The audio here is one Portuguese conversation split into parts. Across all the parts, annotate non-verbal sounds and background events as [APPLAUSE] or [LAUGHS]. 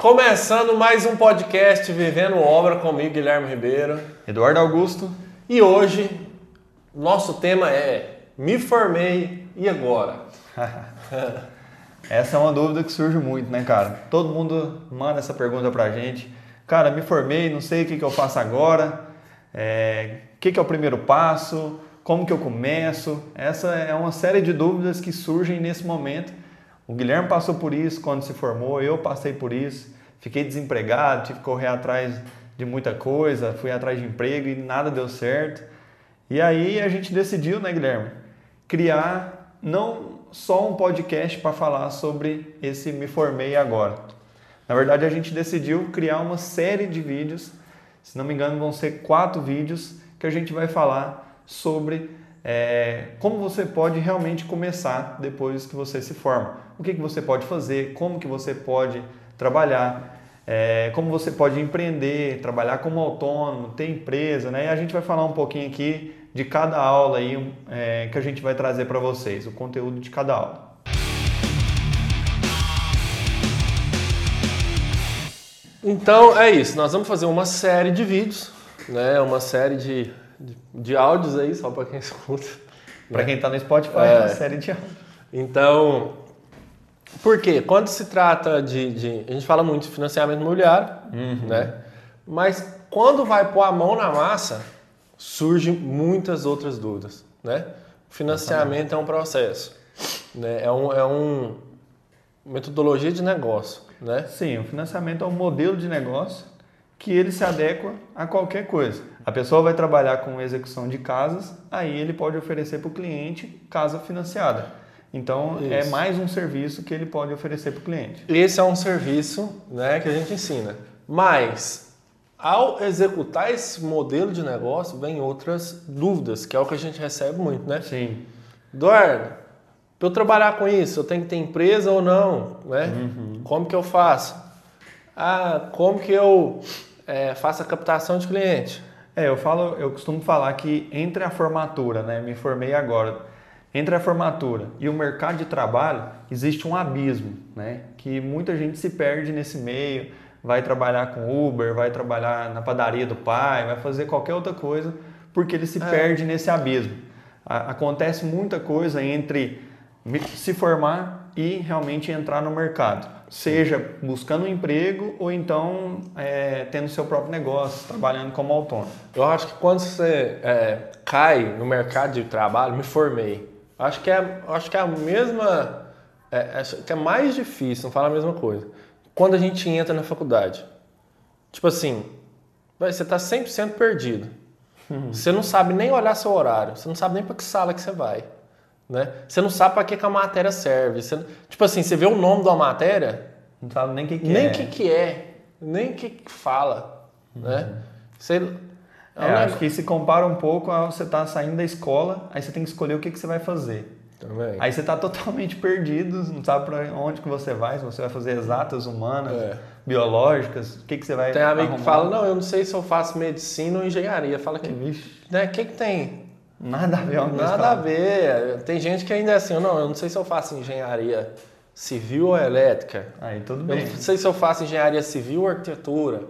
Começando mais um podcast Vivendo Obra comigo, Guilherme Ribeiro. Eduardo Augusto. E hoje, nosso tema é Me formei e agora? [LAUGHS] essa é uma dúvida que surge muito, né, cara? Todo mundo manda essa pergunta pra gente. Cara, me formei, não sei o que, que eu faço agora, é, o que, que é o primeiro passo, como que eu começo. Essa é uma série de dúvidas que surgem nesse momento o Guilherme passou por isso quando se formou, eu passei por isso. Fiquei desempregado, tive que correr atrás de muita coisa, fui atrás de emprego e nada deu certo. E aí a gente decidiu, né, Guilherme, criar não só um podcast para falar sobre esse Me Formei Agora. Na verdade, a gente decidiu criar uma série de vídeos, se não me engano, vão ser quatro vídeos que a gente vai falar sobre é, como você pode realmente começar depois que você se forma. O que, que você pode fazer, como que você pode trabalhar, é, como você pode empreender, trabalhar como autônomo, ter empresa, né? E a gente vai falar um pouquinho aqui de cada aula aí é, que a gente vai trazer para vocês, o conteúdo de cada aula. Então é isso, nós vamos fazer uma série de vídeos, né? Uma série de de, de áudios aí, só para quem [LAUGHS] escuta. Para quem está no Spotify, é uma série de áudios. Então, por quê? Quando se trata de, de A gente fala muito de financiamento imobiliário, uhum. né? Mas quando vai pôr a mão na massa, surgem muitas outras dúvidas, né? Financiamento é um processo, né? É um, é um metodologia de negócio, né? Sim, o financiamento é um modelo de negócio que ele se adequa a qualquer coisa. A pessoa vai trabalhar com execução de casas, aí ele pode oferecer para o cliente casa financiada. Então é Isso. é mais um serviço que ele pode oferecer para o cliente. Esse é um serviço né, que a gente ensina. Mas ao executar esse modelo de negócio, vem outras dúvidas, que é o que a gente recebe muito, né? Sim. Eduardo, para eu trabalhar com isso, eu tenho que ter empresa ou não? Né? Uhum. Como que eu faço? Ah, como que eu é, faço a captação de cliente? É, eu falo, eu costumo falar que entre a formatura, né, me formei agora, entre a formatura e o mercado de trabalho existe um abismo, né, que muita gente se perde nesse meio, vai trabalhar com Uber, vai trabalhar na padaria do pai, vai fazer qualquer outra coisa, porque ele se é. perde nesse abismo. A, acontece muita coisa entre se formar e realmente entrar no mercado seja buscando um emprego ou então é, tendo seu próprio negócio, trabalhando como autônomo. Eu acho que quando você é, cai no mercado de trabalho, me formei. Acho que é, acho que é a mesma, é, acho que é mais difícil, não fala a mesma coisa. Quando a gente entra na faculdade, tipo assim, você está 100% perdido. Uhum. Você não sabe nem olhar seu horário, você não sabe nem para que sala que você vai. Né? Você não sabe para que, que a matéria serve. Você, tipo assim, você vê o nome da matéria. Não sabe nem o que, que nem é. Nem o que, que é. Nem o que, que fala. Uhum. Né? Você, é, é acho que se compara um pouco a você estar tá saindo da escola, aí você tem que escolher o que, que você vai fazer. Também. Aí você está totalmente perdido, não sabe para onde que você vai, se você vai fazer exatas, humanas, é. biológicas, o que, que você vai Tem amigo que fala, não, eu não sei se eu faço medicina ou engenharia. Fala que, Vixe. né, o que, que tem? Nada a ver uma Nada a ver. Tem gente que ainda é assim, não, eu não sei se eu faço engenharia civil ou elétrica. Aí tudo bem. Eu não sei se eu faço engenharia civil ou arquitetura,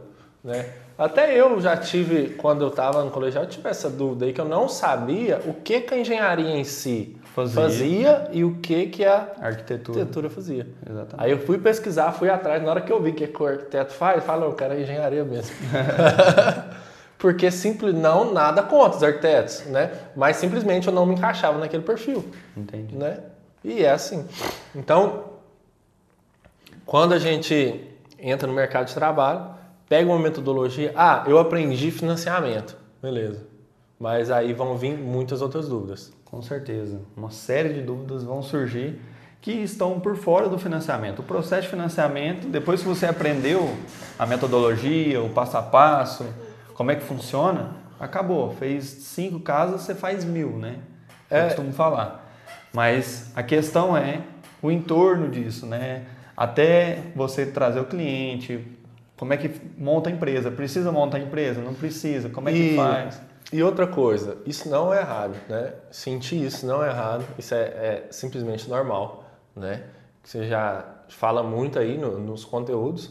né? Até eu já tive, quando eu estava no colegial, eu tive essa dúvida aí que eu não sabia o que, que a engenharia em si fazia, fazia e o que, que a arquitetura, arquitetura fazia. Exatamente. Aí eu fui pesquisar, fui atrás, na hora que eu vi o que, que o arquiteto faz, eu falei, eu quero engenharia mesmo. [LAUGHS] porque simples não nada contra os arquitetos, né? Mas simplesmente eu não me encaixava naquele perfil. Entendi. Né? E é assim. Então, quando a gente entra no mercado de trabalho, pega uma metodologia, ah, eu aprendi financiamento, beleza. Mas aí vão vir muitas outras dúvidas. Com certeza. Uma série de dúvidas vão surgir que estão por fora do financiamento. O processo de financiamento, depois que você aprendeu a metodologia, o passo a passo, como é que funciona, acabou. Fez cinco casas, você faz mil, né? É. Eu costumo falar. Mas a questão é o entorno disso, né? Até você trazer o cliente, como é que monta a empresa? Precisa montar a empresa? Não precisa? Como é que e, faz? E outra coisa, isso não é errado, né? Sentir isso não é errado, isso é, é simplesmente normal, né? Você já fala muito aí no, nos conteúdos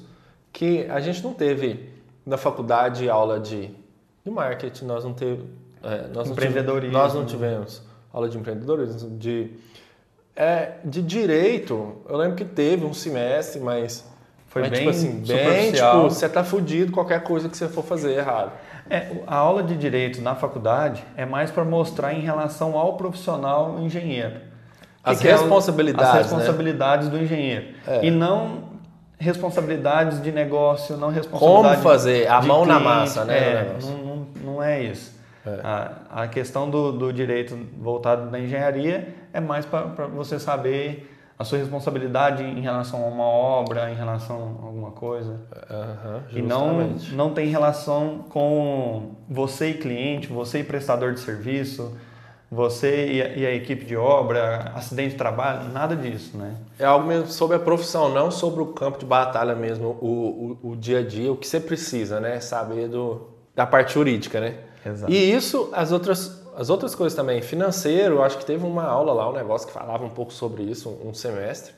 que a gente não teve na faculdade aula de, de marketing, nós não teve, é, nós não Empreendedorismo. tivemos, nós não tivemos aula de empreendedorismo, de é, de direito. Eu lembro que teve um semestre, mas Foi mas, bem tipo assim, bem tipo, você tá fudido qualquer coisa que você for fazer errado. É, a aula de direito na faculdade é mais para mostrar em relação ao profissional engenheiro. As que é o- responsabilidades, as né? responsabilidades do engenheiro. É. E não responsabilidades de negócio, não Como responsabilidade fazer a mão na cliente. massa, né? É, não, não, não é isso. É. A, a questão do, do direito voltado da engenharia é mais para você saber a sua responsabilidade em relação a uma obra, em relação a alguma coisa. Aham, E não, não tem relação com você e cliente, você e prestador de serviço, você e a, equipe de obra, acidente de trabalho, nada disso, né? É algo mesmo sobre a profissão, não sobre o campo de batalha mesmo, o, o, o dia a dia, o que você precisa, né? Saber do, da parte jurídica, né? Exato. E isso, as outras, as outras coisas também. Financeiro, acho que teve uma aula lá, um negócio que falava um pouco sobre isso, um, um semestre.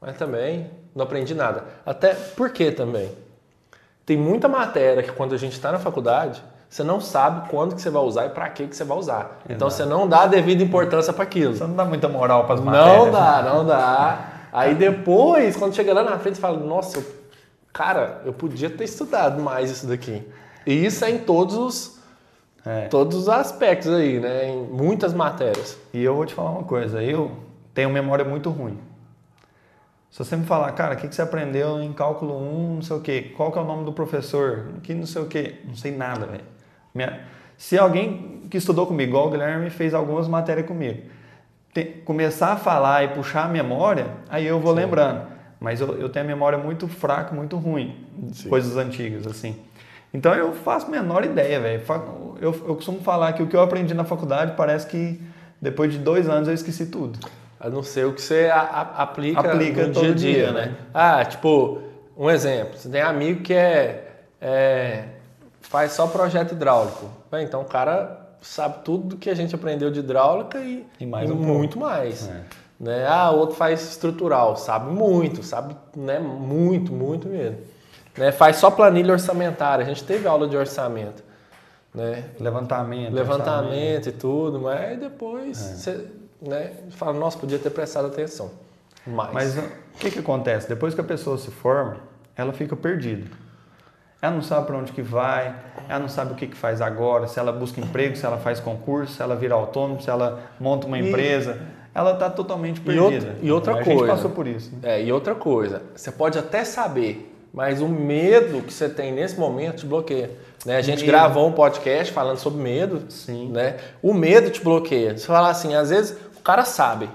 Mas também não aprendi nada. Até porque também tem muita matéria que quando a gente está na faculdade, você não sabe quando que você vai usar e para que que você vai usar. Então você não dá a devida importância para aquilo. Você não dá muita moral para as matérias. Não né? dá, não dá. Aí depois, quando chega lá na frente, você fala, nossa, eu- cara, eu podia ter estudado mais isso daqui. E isso é em todos os, É. todos os aspectos aí, né? Em muitas matérias. E eu vou te falar uma coisa, eu tenho memória muito ruim. Se você me falar, cara, o que que você aprendeu em cálculo 1, não sei o quê, qual que é o nome do professor, que não sei o quê, não sei nada, velho. Se alguém que estudou comigo, igual o Guilherme, fez algumas matérias comigo, começar a falar e puxar a memória, aí eu vou lembrando. Mas eu, eu tenho a memória muito fraca, muito ruim, Sim. coisas antigas, assim. Então eu faço a menor ideia, velho. Eu, eu costumo falar que o que eu aprendi na faculdade parece que depois de dois anos eu esqueci tudo. A não ser o que você a- a- aplica, Aplica no todo dia a dia, dia, né? né? Ah, tipo, um exemplo. Você tem amigo que é, é- faz só projeto hidráulico. Bem, então o cara sabe tudo do que a gente aprendeu de hidráulica e, E mais e um muito mais. É. Né? Ah, outro faz estrutural, sabe muito, sabe né? muito, muito mesmo. Né? Faz só planilha orçamentária. A gente teve aula de orçamento. Né? Levantamento. orçamento. levantamento e tudo, mas depois É. você né, fala, nossa, podia ter prestado atenção. Mais. Mas o que, que acontece? Depois que a pessoa se forma, ela fica perdida. Ela não sabe para onde que vai, ela não sabe o que, que faz agora, se ela busca emprego, se ela faz concurso, se ela vira autônomo, se ela monta uma E- empresa. Ela está totalmente E perdida. outra- e outra a coisa. gente passou por isso. né? É, e outra coisa, você pode até saber, mas o medo que você tem nesse momento te bloqueia. Né? A gente Medo. gravou um podcast falando sobre medo. Sim. Né? O medo te bloqueia. Você fala assim, às vezes o cara sabe.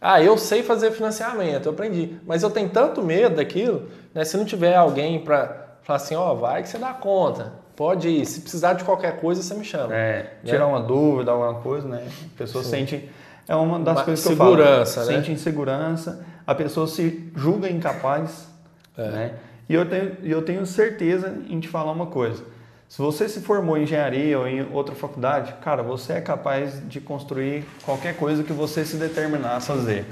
Ah, eu sei fazer financiamento, eu aprendi. Mas eu tenho tanto medo daquilo, né? Se não tiver alguém para falar assim, ó, vai que você dá conta. Pode ir. Se precisar de qualquer coisa, você me chama. É, tirar uma dúvida, alguma coisa, né? A pessoa sente. É uma das Uma coisas que eu falo. segurança, né? Sente insegurança, a pessoa se julga incapaz. É. Né? E eu tenho, e eu tenho certeza em te falar uma coisa. Se você se formou em engenharia ou em outra faculdade, cara, você é capaz de construir qualquer coisa que você se determinar a fazer.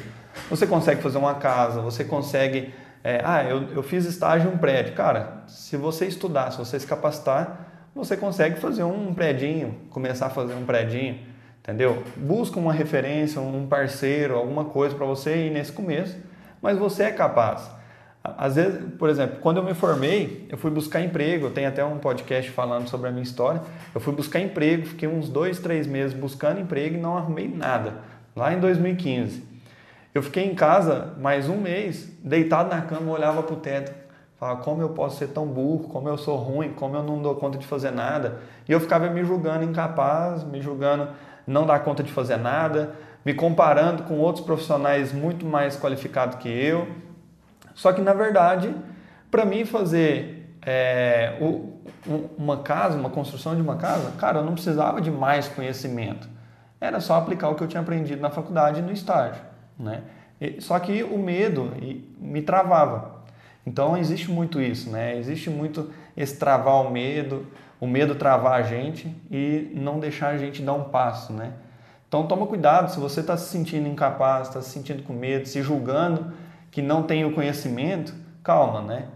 Você consegue fazer uma casa, você consegue. É, ah, eu, eu fiz estágio em um prédio. Cara, se você estudar, se você se capacitar, você consegue fazer um predinho, começar a fazer um predinho, entendeu? Busca uma referência, um parceiro, alguma coisa para você ir nesse começo, mas você é capaz. Às vezes, por exemplo, quando eu me formei, eu fui buscar emprego. Eu tenho até um podcast falando sobre a minha história. Eu fui buscar emprego, fiquei uns dois, três meses buscando emprego e não arrumei nada. Lá em 2015. Eu fiquei em casa mais um mês, deitado na cama, olhava para o teto. Falava, como eu posso ser tão burro, como eu sou ruim, como eu não dou conta de fazer nada. E eu ficava me julgando incapaz, me julgando não dar conta de fazer nada, me comparando com outros profissionais muito mais qualificados que eu. Só que, na verdade, para mim fazer é, um- uma casa, uma construção de uma casa, cara, eu não precisava de mais conhecimento. Era só aplicar o que eu tinha aprendido na faculdade e no estágio. Né? Só que o medo me travava. Então, existe muito isso, né? Existe muito esse travar o medo, o medo travar a gente e não deixar a gente dar um passo, né? Então toma cuidado, se você está se sentindo incapaz, está se sentindo com medo, se julgando que não tem o conhecimento, calma, né?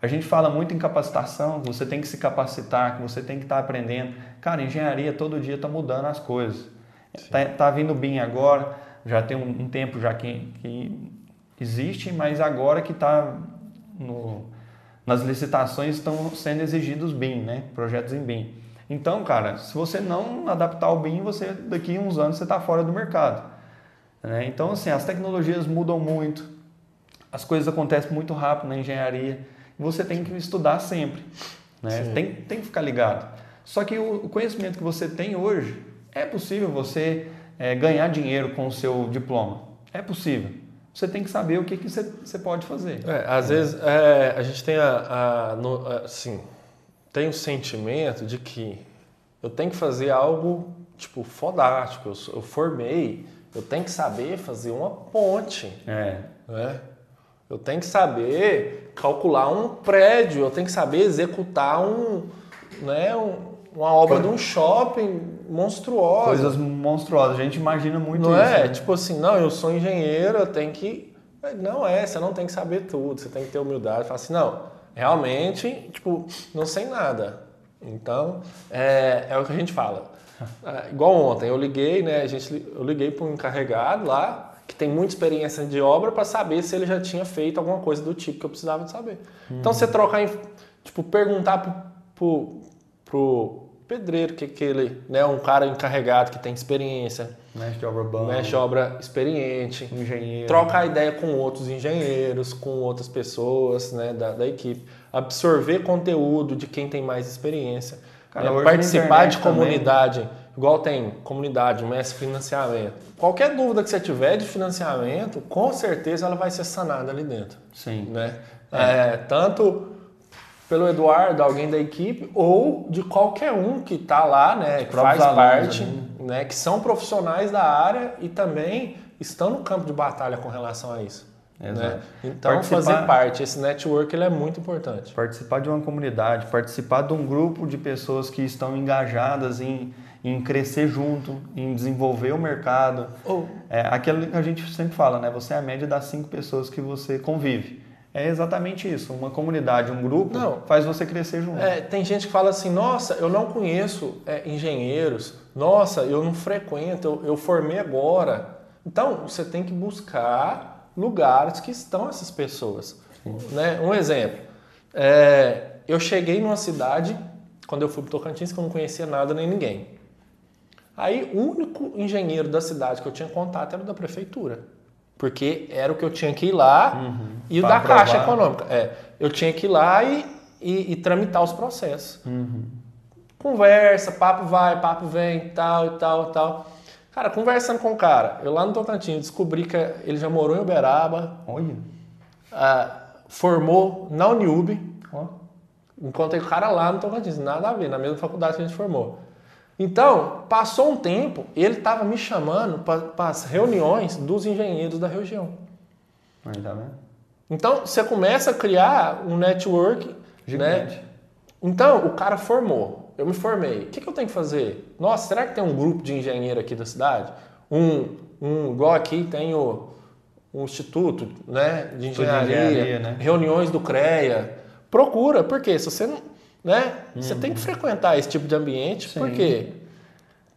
A gente fala muito em capacitação, que você tem que se capacitar, que você tem que estar tá aprendendo. Cara, engenharia todo dia está mudando as coisas. Está tá vindo BIM agora, já tem um, um tempo já que, que, existe, mas agora que está nas licitações estão sendo exigidos BIM, né? Projetos em BIM. Então, cara, se você não adaptar o BIM, você daqui a uns anos você está fora do mercado. Né? Então, assim, as tecnologias mudam muito, as coisas acontecem muito rápido na engenharia, e você tem que estudar sempre, né? Tem, tem que ficar ligado. Só que o conhecimento que você tem hoje, é possível você é, ganhar dinheiro com o seu diploma. É possível. Você tem que saber o que, que você, você pode fazer. É, às vezes é, a gente tem a, a no, assim, tem o sentimento de que eu tenho que fazer algo tipo fodástico. Eu, eu formei, eu tenho que saber fazer uma ponte. É. Né? Eu tenho que saber calcular um prédio, eu tenho que saber executar um, né, um, uma obra de um shopping monstruosa. Coisas monstruosas, a gente imagina muito não isso. Não é? Né? Tipo assim, não, eu sou engenheiro, eu tenho que. Não é, você não tem que saber tudo, você tem que ter humildade. Falar assim, não, realmente, tipo, não sei nada. Então, é, é o que a gente fala. [LAUGHS] É, igual ontem, eu liguei, né? A gente, eu liguei para um encarregado lá, que tem muita experiência de obra, para saber se ele já tinha feito alguma coisa do tipo que eu precisava de saber. Hum. Então, você trocar, tipo, perguntar pro, pro, pro pedreiro, que aquele, né, um cara encarregado que tem experiência, mestre de obra bom, mestre de obra experiente, engenheiro, trocar ideia com outros engenheiros, com outras pessoas, né, da, da equipe, absorver conteúdo de quem tem mais experiência, Cara, né, participar de comunidade, também. igual tem comunidade, mestre financiamento. Qualquer dúvida que você tiver de financiamento, com certeza ela vai ser sanada ali dentro. Sim. Né? É. É, tanto pelo Eduardo, alguém da equipe, ou de qualquer um que está lá, né, que faz parte, né? né, que são profissionais da área e também estão no campo de batalha com relação a isso. Né? Então, participar, fazer parte, esse network ele é muito importante. Participar de uma comunidade, participar de um grupo de pessoas que estão engajadas em, em crescer junto, em desenvolver o mercado. Oh. É aquilo que a gente sempre fala, né? Você é a média das cinco pessoas que você convive. É exatamente isso. Uma comunidade, um grupo, não, faz você crescer junto. É, tem gente que fala assim: nossa, eu não conheço é, engenheiros, nossa, eu não frequento, eu, eu formei agora. Então, você tem que buscar lugares que estão essas pessoas. Né? Um exemplo: é, eu cheguei numa cidade, quando eu fui para Tocantins, que eu não conhecia nada nem ninguém. Aí, o único engenheiro da cidade que eu tinha contato era da prefeitura porque era o que eu tinha que ir lá uhum. e o da aprovar. Caixa Econômica. É, eu tinha que ir lá e, e, e tramitar os processos. Uhum. Conversa, papo vai, papo vem, tal e tal e tal. Cara, conversando com o cara, eu lá no Tocantins descobri que ele já morou em Uberaba. Olha. Uh, formou na Uniub. Oh. Encontrei o cara lá no Tocantins, nada a ver, na mesma faculdade que a gente formou. Então, passou um tempo, ele estava me chamando para as reuniões dos engenheiros da região. Ainda bem. Então, você começa a criar um network. Né? Gigante. Né? Então, o cara formou. Eu me formei. O que, que eu tenho que fazer? Nossa, será que tem um grupo de engenheiro aqui da cidade? Um, um igual aqui tem o, um instituto né, de engenharia, de engenharia né? reuniões do CREA. Procura, porque se você não né? Uhum. Você tem que frequentar esse tipo de ambiente, Sim. porque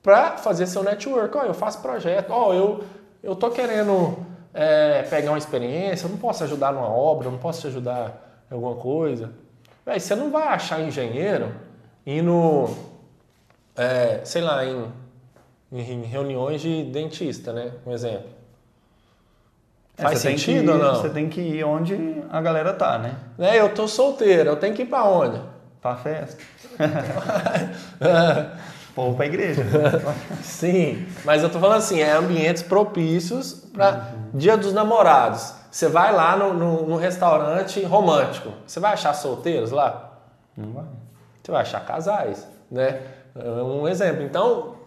para fazer seu network, ó, eu faço projeto, ó, eu eu tô querendo é, pegar uma experiência, eu não posso ajudar numa obra, eu não posso te ajudar em alguma coisa. Véi, você não vai achar engenheiro indo, é, sei lá, em, em reuniões de dentista, né? Um exemplo. É, Faz sentido ir, ou não? Você tem que ir onde a galera tá, né? né? Eu tô solteiro, eu tenho que ir para onde? Pra festa. [LAUGHS] Ou pra igreja. Sim, mas eu tô falando assim, é ambientes propícios para uhum. Dia dos Namorados. Você vai lá no, no, no, restaurante romântico, você vai achar solteiros lá? Não vai. Você vai achar casais, né? É um exemplo. Então,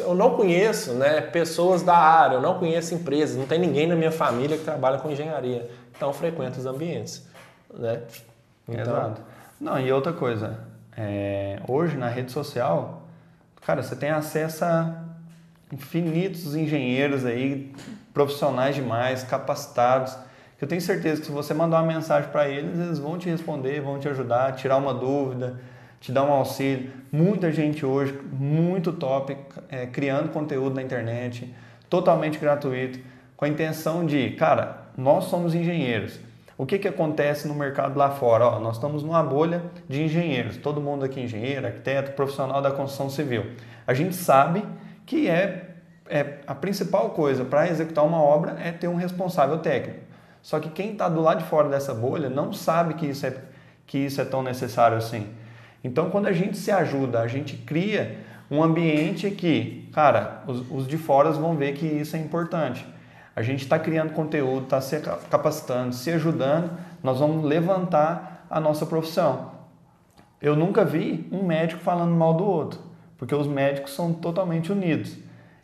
eu não conheço né, pessoas da área, eu não conheço empresas, não tem ninguém na minha família que trabalha com engenharia. Então, frequento os ambientes. Né? Então, Exato. Não, e outra coisa, é, hoje na rede social, cara, você tem acesso a infinitos engenheiros aí, profissionais demais, capacitados, que Eu tenho certeza que se você mandar uma mensagem para eles, eles vão te responder, vão te ajudar, tirar uma dúvida, te dar um auxílio. Muita gente hoje, muito top, é, criando conteúdo na internet, totalmente gratuito, com a intenção de, cara, nós somos engenheiros. O que, que acontece no mercado lá fora? Ó, nós estamos numa bolha de engenheiros, todo mundo aqui é engenheiro, arquiteto, profissional da construção civil. A gente sabe que é, é a principal coisa para executar uma obra é ter um responsável técnico. Só que quem está do lado de fora dessa bolha não sabe que isso, é, que isso é tão necessário assim. Então, quando a gente se ajuda, a gente cria um ambiente que, cara, os, os de fora vão ver que isso é importante. A gente está criando conteúdo, está se capacitando, se ajudando, nós vamos levantar a nossa profissão. Eu nunca vi um médico falando mal do outro, porque os médicos são totalmente unidos.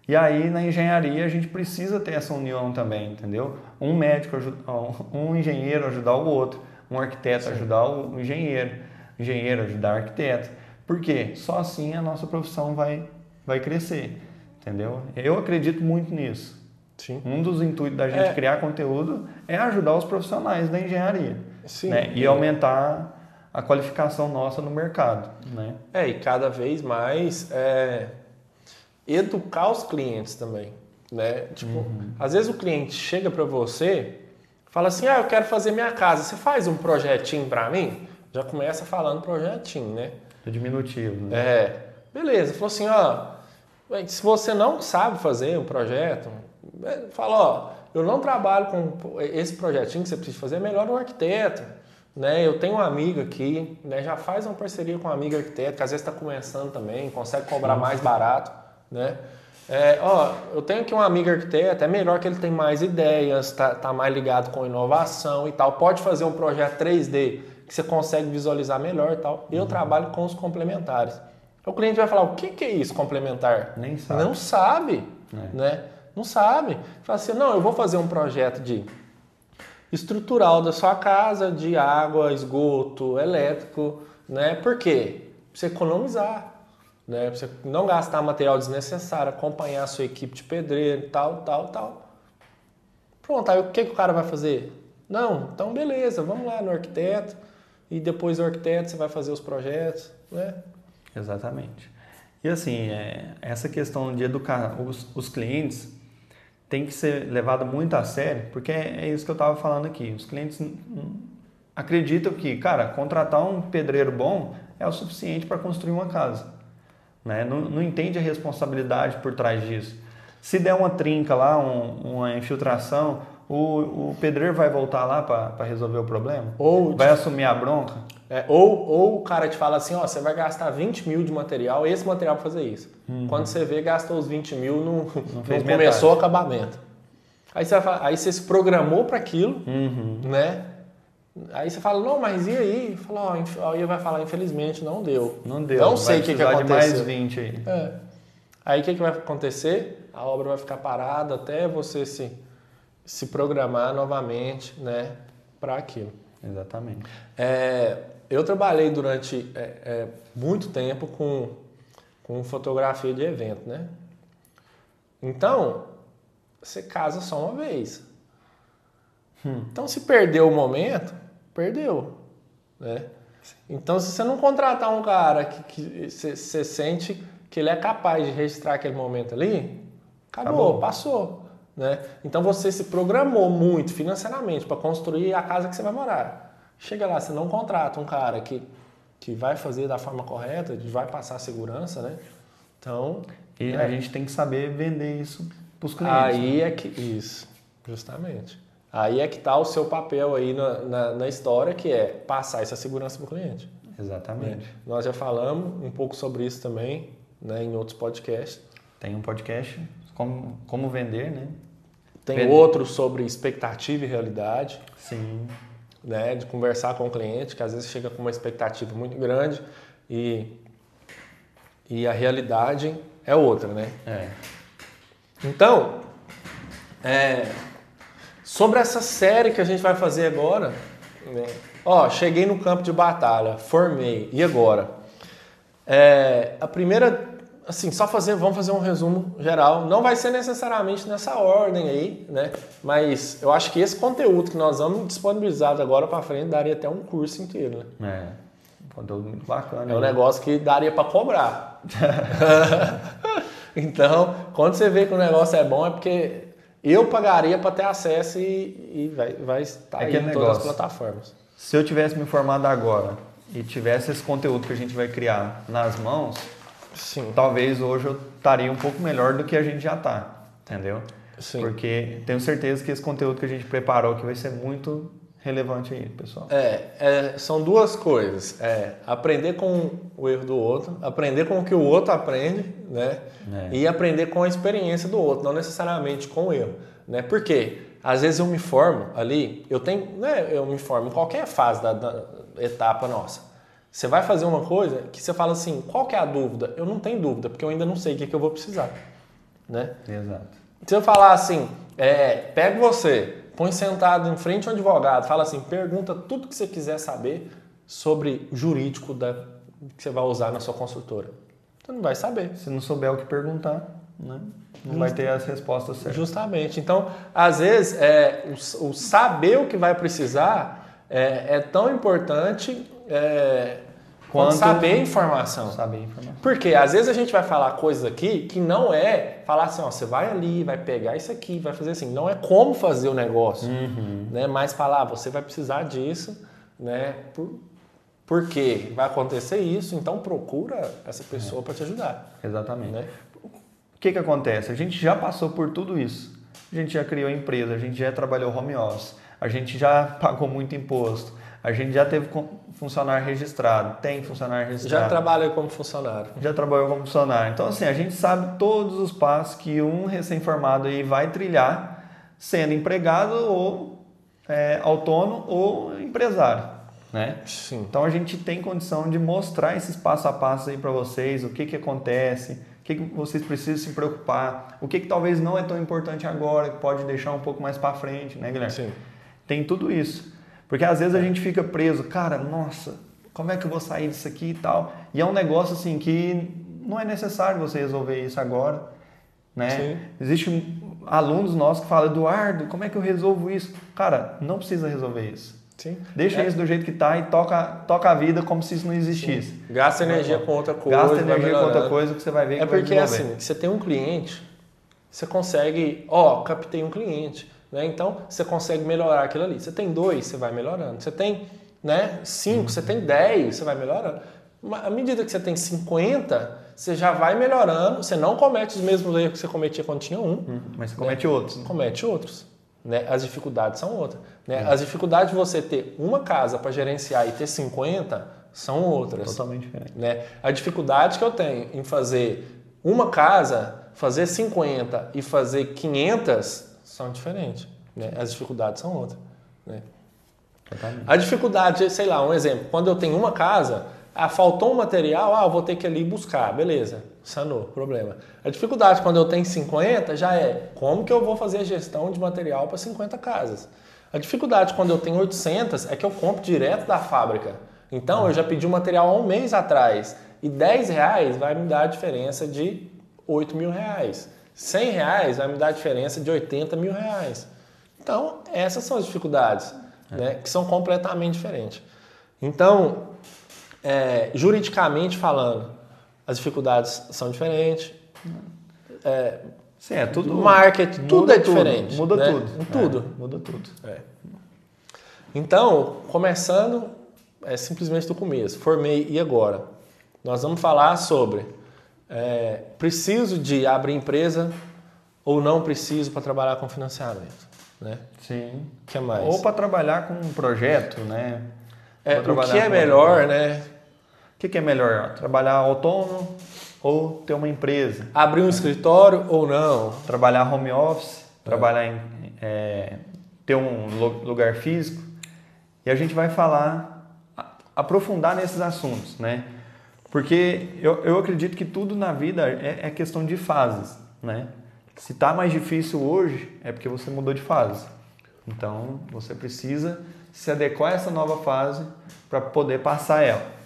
E aí na engenharia a gente precisa ter essa união também, entendeu? Um médico, um engenheiro ajudar o outro, um arquiteto Sim. ajudar o engenheiro, engenheiro ajudar o arquiteto. Por quê? Só assim a nossa profissão vai, vai crescer, entendeu? Eu acredito muito nisso. Sim. Um dos intuitos da gente é. criar conteúdo é ajudar os profissionais da engenharia Sim. Né? e aumentar a qualificação nossa no mercado. Né? É, e cada vez mais é, educar os clientes também. Né? Tipo, uhum. às vezes o cliente chega para você fala assim, ah, eu quero fazer minha casa, você faz um projetinho para mim? Já começa falando projetinho, né? É diminutivo, né? É. Beleza, falou assim, ó, se você não sabe fazer um projeto, fala, ó, eu não trabalho com esse projetinho que você precisa fazer, é melhor um arquiteto. Né? Eu tenho uma amiga aqui, né? já faz uma parceria com uma amiga arquiteto, que às vezes está começando também, consegue cobrar mais barato. Né? É, ó, eu tenho aqui um amigo arquiteto, é melhor que ele tem mais ideias, está tá mais ligado com inovação e tal. Pode fazer um projeto 3D que você consegue visualizar melhor e tal. Eu uhum. trabalho com os complementares. O cliente vai falar, o que, que é isso complementar? Nem sabe. Não sabe, é. né? Não sabe. Fala assim, não, eu vou fazer um projeto de estrutural da sua casa, de água, esgoto, elétrico, né? Por quê? Pra você economizar, né? Pra você não gastar material desnecessário, acompanhar a sua equipe de pedreiro, tal, tal, tal. Pronto, aí o que, que o cara vai fazer? Não, então beleza, vamos lá no arquiteto e depois o arquiteto você vai fazer os projetos, né? Exatamente. E assim, é, essa questão de educar os, os clientes tem que ser levada muito a sério, porque é, é isso que eu estava falando aqui. Os clientes acreditam que, cara, contratar um pedreiro bom é o suficiente para construir uma casa. Né? Não, não, entende a responsabilidade por trás disso. Se der uma trinca lá, um, uma infiltração, o, o pedreiro vai voltar lá para resolver o problema? Ou vai assumir a bronca? É, ou, ou o cara te fala assim, ó, você vai gastar 20 mil de material, esse material para fazer isso. Uhum. Quando você vê, gastou os 20 mil, não, não, [LAUGHS] não começou o acabamento. Aí você, aí você se programou para aquilo, uhum. né? Aí você fala, não, mas e aí? Fala, ó, aí vai falar, infelizmente não deu. Não deu. Não sei o que, que aconteceu. de mais 20 aí. É. Aí o que, que vai acontecer? A obra vai ficar parada até você se, se programar novamente, né, para aquilo. Exatamente. É, eu trabalhei durante é, é, muito tempo com, com fotografia de evento, né? Então, você casa só uma vez. Hum. Então, se perdeu o momento, perdeu, né? Então, se você não contratar um cara que, você sente que ele é capaz de registrar aquele momento ali, acabou, acabou. passou. Né? Então você se programou muito financeiramente para construir a casa que você vai morar. Chega lá, você não contrata um cara que, que vai fazer da forma correta, que vai passar segurança, né? Então. E é. a gente tem que saber vender isso para os clientes. Aí né? é que. Isso, justamente. Aí é que está o seu papel aí na, na, na, história, que é passar essa segurança para o cliente. Exatamente. É. Nós já falamos um pouco sobre isso também né, em outros podcasts. Tem um podcast, como, como vender, né? Tem vender. outro sobre expectativa e realidade. Sim né, de conversar com o cliente, que às vezes chega com uma expectativa muito grande e, e a realidade é outra, né? É. Então, é, sobre essa série que a gente vai fazer agora, né, ó, cheguei no campo de batalha, formei, e agora? É, a primeira assim, só fazer, vamos fazer um resumo geral. Não vai ser necessariamente nessa ordem aí, né? Mas eu acho que esse conteúdo que nós vamos disponibilizar agora para frente daria até um curso inteiro, né? É, conteúdo muito bacana. É um negócio que daria para cobrar. [LAUGHS] então, quando você vê que o negócio é bom, é porque eu pagaria para ter acesso e, e vai, vai estar é aí em negócio. todas as plataformas. Se eu tivesse me informado agora e tivesse esse conteúdo que a gente vai criar nas mãos, Sim. talvez hoje eu estaria um pouco melhor do que a gente já está, entendeu? Sim. Porque tenho certeza que esse conteúdo que a gente preparou aqui vai ser muito relevante aí, pessoal. É, é, são duas coisas. É aprender com o erro do outro, aprender com o que o outro aprende, né? É. E aprender com a experiência do outro, não necessariamente com o erro, né? Por quê? Às vezes eu me formo ali, eu tenho, né, eu me formo em qualquer fase da, da etapa nossa. Você vai fazer uma coisa que você fala assim, qual que é a dúvida? Eu não tenho dúvida, porque eu ainda não sei o que, é que eu vou precisar. Né? Exato. Se eu falar assim, é, pega você, põe sentado em frente ao advogado, fala assim, pergunta tudo que você quiser saber sobre o jurídico da, que você vai usar na sua construtora. Você não vai saber. Se não souber o que perguntar, né? não Just... vai ter as respostas certas. Justamente. Então, às vezes, é, o, o saber o que vai precisar é, é tão importante é, quanto saber informação. Saber informação. Porque às vezes a gente vai falar coisas aqui que não é falar assim, ó, você vai ali, vai pegar isso aqui, vai fazer assim. Não é como fazer o negócio, uhum. né? Mas falar, ah, você vai precisar disso, né? Por, porque vai acontecer isso, então procura essa pessoa é. para te ajudar. Exatamente. Né? O que, que acontece? A gente já passou por tudo isso. A gente já criou empresa, a gente já trabalhou home office, a gente já [LAUGHS] pagou muito imposto, a gente já teve funcionário registrado, tem funcionário registrado. Já trabalha como funcionário. Já trabalhou como funcionário. Então, assim, a gente sabe todos os passos que um recém-formado aí vai trilhar sendo empregado ou é, autônomo ou empresário. Né? Sim. Então a gente tem condição de mostrar esses passo a passo aí para vocês, o que, que acontece, o que, que vocês precisam se preocupar, o que, que talvez não é tão importante agora, que pode deixar um pouco mais para frente, né, Guilherme? Sim. Tem tudo isso. Porque às vezes a gente fica preso, cara, nossa, como é que eu vou sair disso aqui e tal? E é um negócio assim que não é necessário você resolver isso agora, né? Existem alunos nossos que falam, Eduardo, como é que eu resolvo isso? Cara, não precisa resolver isso. Sim. Deixa é. isso do jeito que está e toca, toca a vida como se isso não existisse. Sim. Gasta energia com outra coisa. Gasta energia com outra coisa que você vai ver que É porque assim, você tem um cliente, você consegue, ó, captei um cliente. Né? Então, você consegue melhorar aquilo ali. Você tem dois, você vai melhorando. Você tem né, cinco, você tem dez, você vai melhorando. À medida que você tem 50, você já vai melhorando. Você não comete os mesmos erros que você cometia quando tinha um. Hum, mas você comete né? outros. Comete outros. Né? As dificuldades são outras. Né? As dificuldades de você ter uma casa para gerenciar e ter 50 são outras. Totalmente diferente. Né? A dificuldade que eu tenho em fazer uma casa, fazer 50 e fazer 500 são diferentes. Né? As dificuldades são outras. Né? A dificuldade, sei lá, um exemplo, quando eu tenho uma casa, ah, faltou um material, ah, eu vou ter que ir ali buscar, beleza, sanou, problema. A dificuldade quando eu tenho 50 já é como que eu vou fazer a gestão de material para 50 casas. A dificuldade quando eu tenho 800 é que eu compro direto da fábrica. Então eu já pedi o material há um mês atrás e 10 reais vai me dar a diferença de 8 mil reais. 100 reais vai me dar a diferença de 80 mil reais. Então, essas são as dificuldades, é. né, que são completamente diferentes. Então, é, juridicamente falando, as dificuldades são diferentes. É, Sim, é tudo. Marketing, tudo é diferente. Muda né? tudo. Tudo. É, muda tudo. É. Então, começando é simplesmente do começo. Formei e agora? Nós vamos falar sobre é, preciso de abrir empresa ou não preciso para trabalhar com financiamento, né? Sim. que é mais? Ou para trabalhar com um projeto, né? É, o que é melhor, né? O que, que é melhor? Trabalhar autônomo ou ter uma empresa? Abrir um escritório ou não? Trabalhar home office, é. trabalhar em é, ter um lugar físico. E a gente vai falar, aprofundar nesses assuntos, né? Porque eu, eu acredito que tudo na vida é, é questão de fases, né? Se está mais difícil hoje, é porque você mudou de fase. Então, você precisa se adequar a essa nova fase para poder passar ela.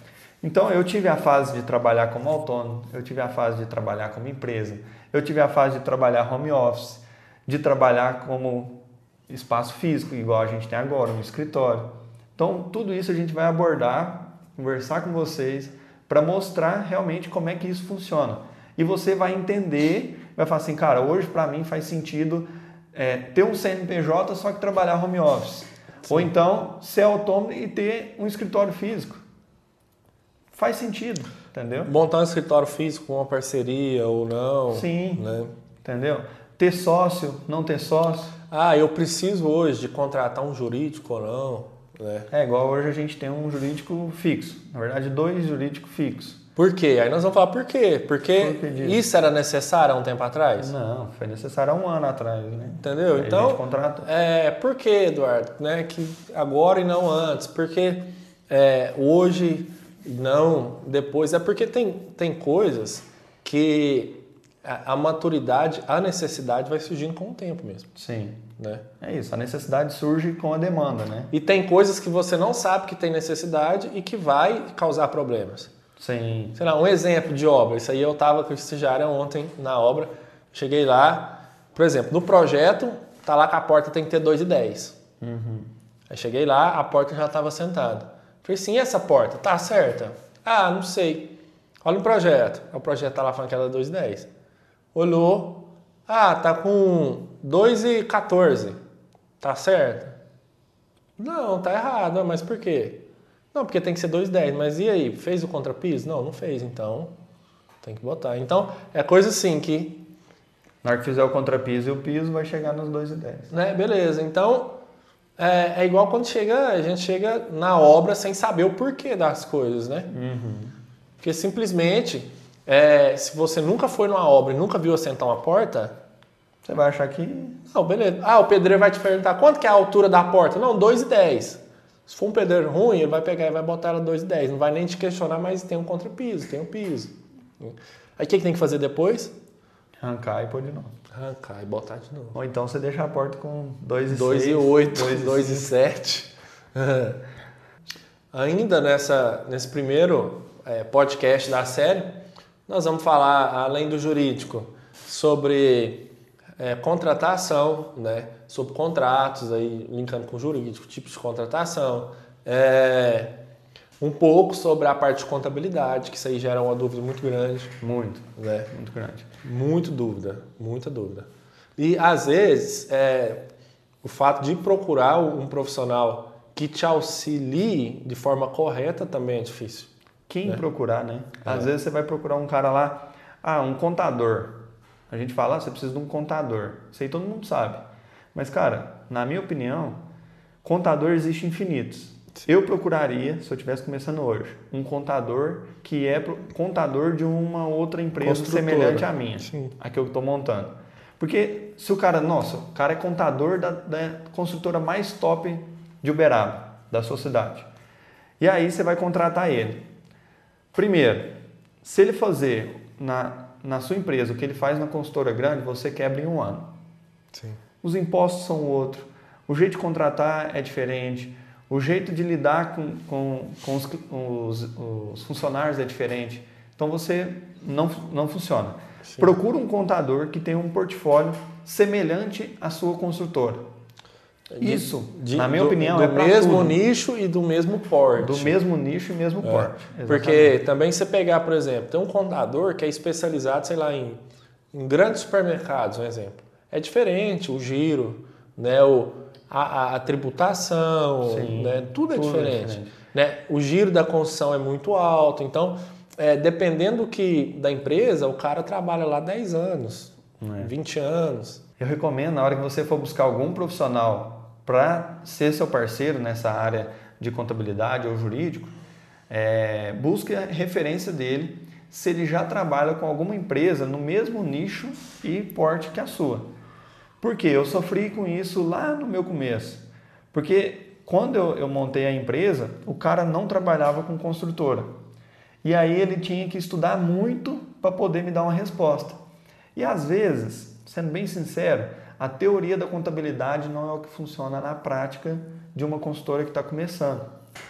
Então eu tive a fase de trabalhar como autônomo, eu tive a fase de trabalhar como empresa, eu tive a fase de trabalhar home office, de trabalhar como espaço físico, igual a gente tem agora, um escritório. Então tudo isso a gente vai abordar, conversar com vocês para mostrar realmente como é que isso funciona. E você vai entender, vai falar assim, cara, hoje para mim faz sentido é, ter um CNPJ só que trabalhar home office. Sim. Ou então ser autônomo e ter um escritório físico. Faz sentido, entendeu? Montar um escritório físico com uma parceria ou não. Sim. Né? Entendeu? Ter sócio, não ter sócio. Ah, eu preciso hoje de contratar um jurídico ou não. Né? É igual hoje a gente tem um jurídico fixo. Na verdade, dois jurídicos fixos. Por quê? Aí nós vamos falar por quê? Porque por isso era necessário há um tempo atrás? Não, foi necessário há um ano atrás, né? Entendeu? Aí então, é, por que, Eduardo? Né, que agora e não antes? Porque é, hoje não, depois. É porque tem, tem coisas que a, a maturidade, a necessidade vai surgindo com o tempo mesmo. Sim. Né? É isso, a necessidade surge com a demanda, né? E tem coisas que você não sabe que tem necessidade e que vai causar problemas. Sim. Sei lá, um exemplo de obra. Isso aí eu estava com o estagiário ontem na obra. Cheguei lá, por exemplo, no projeto, tá lá que a porta tem que ter 2,10. Uhum. Aí cheguei lá, a porta já estava sentada. Falei assim, e essa porta? Tá certa? Ah, não sei. Olha o projeto. O projeto tá lá falando que era 2,10. Olhou. Ah, tá com 2,14. Tá certo? Não, tá errado. Mas por quê? Não, porque tem que ser 2,10. Mas e aí? Fez o contrapiso? Não, não fez. Então, tem que botar. Então, é coisa assim que... Na hora que fizer o contrapiso e o piso, vai chegar nos 2,10. Né? Beleza. Então, é, é, igual quando chega, a gente chega na obra sem saber o porquê das coisas, né? Uhum. Porque simplesmente, é, se você nunca foi numa obra e nunca viu assentar uma porta... Você vai achar que... Não, beleza. Ah, o pedreiro vai te perguntar, quanto que é a altura da porta? Não, 2,10. Se for um pedreiro ruim, ele vai pegar e vai botar ela 2,10. Não vai nem te questionar, mas tem um contrapiso, tem um piso. Aí o que, que tem que fazer depois? Arrancar e pôr de novo. Arrancar e botar de novo. Ou então você deixa a porta com 2,8. 2,8, 2,7. Ainda nessa, nesse primeiro é, podcast da série, nós vamos falar, além do jurídico, sobre é, contratação, né? sobre contratos, aí linkando com o jurídico, tipos de contratação, é, um pouco sobre a parte de contabilidade, que isso aí gera uma dúvida muito grande. Muito, né? Muito grande. Muito dúvida, muita dúvida. E às vezes é, o fato de procurar um profissional que te auxilie de forma correta também é difícil. Quem né? procurar, né? É. Às vezes você vai procurar um cara lá, ah, um contador. A gente fala, ah, você precisa de um contador. Isso aí todo mundo sabe. Mas, cara, na minha opinião, contador existe infinitos. Eu procuraria, se eu estivesse começando hoje, um contador que é contador de uma outra empresa semelhante à minha, Sim. a que eu estou montando. Porque se o cara, nossa, o cara é contador da, da construtora mais top de Uberaba, da sua cidade. E aí você vai contratar ele. Primeiro, se ele fazer na, na sua empresa o que ele faz na consultora grande, você quebra em um ano. Sim os impostos são outro, o jeito de contratar é diferente, o jeito de lidar com, com, com os, os, os, funcionários é diferente. Então você não, não funciona. Sim. Procura um contador que tenha um portfólio semelhante à sua construtora. Isso, de, na minha do, opinião, do é do mesmo tudo. nicho e do mesmo porte. Do mesmo nicho e mesmo é. porte. Exatamente. Porque também você pegar, por exemplo, tem um contador que é especializado, sei lá, em, em grandes supermercados, um exemplo é diferente, o giro, né, o, a, a tributação, Sim, né, tudo é tudo diferente. É diferente. Né? O giro da construção é muito alto, então, é, dependendo que, da empresa, o cara trabalha lá 10 anos, é. 20 anos. Eu recomendo, na hora que você for buscar algum profissional para ser seu parceiro nessa área de contabilidade ou jurídico, é, busque a referência dele se ele já trabalha com alguma empresa no mesmo nicho e porte que a sua. Porque eu sofri com isso lá no meu começo. Porque quando eu, eu montei a empresa, o cara não trabalhava com construtora. E aí ele tinha que estudar muito para poder me dar uma resposta. E às vezes, sendo bem sincero, a teoria da contabilidade não é o que funciona na prática de uma consultora que está começando.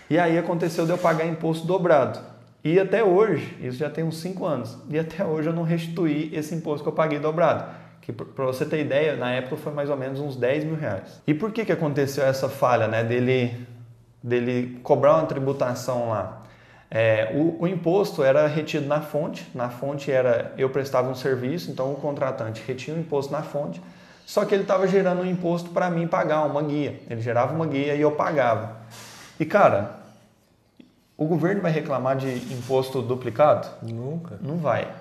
E aí aconteceu de eu pagar imposto dobrado. E até hoje, isso já tem uns 5 anos, e até hoje eu não restituí esse imposto que eu paguei dobrado. Que para você ter ideia, na época foi mais ou menos uns 10 mil reais. E por que, que aconteceu essa falha, né? Dele, dele cobrar uma tributação lá? É, o, o, imposto era retido na fonte, na fonte era eu prestava um serviço, então o contratante retinha o imposto na fonte, só que ele estava gerando um imposto para mim pagar, uma guia. Ele gerava uma guia e eu pagava. E cara, o governo vai reclamar de imposto duplicado? Nunca. Não vai,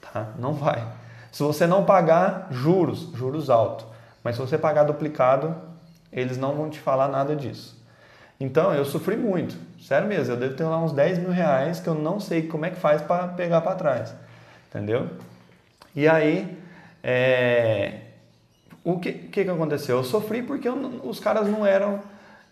tá? Não vai. Se você não pagar juros, juros altos, mas se você pagar duplicado, eles não vão te falar nada disso. Então eu sofri muito, sério mesmo. Eu devo ter lá uns 10 mil reais que eu não sei como é que faz para pegar para trás, entendeu? E aí, é... o que, que, que aconteceu? Eu sofri porque eu, os caras não eram,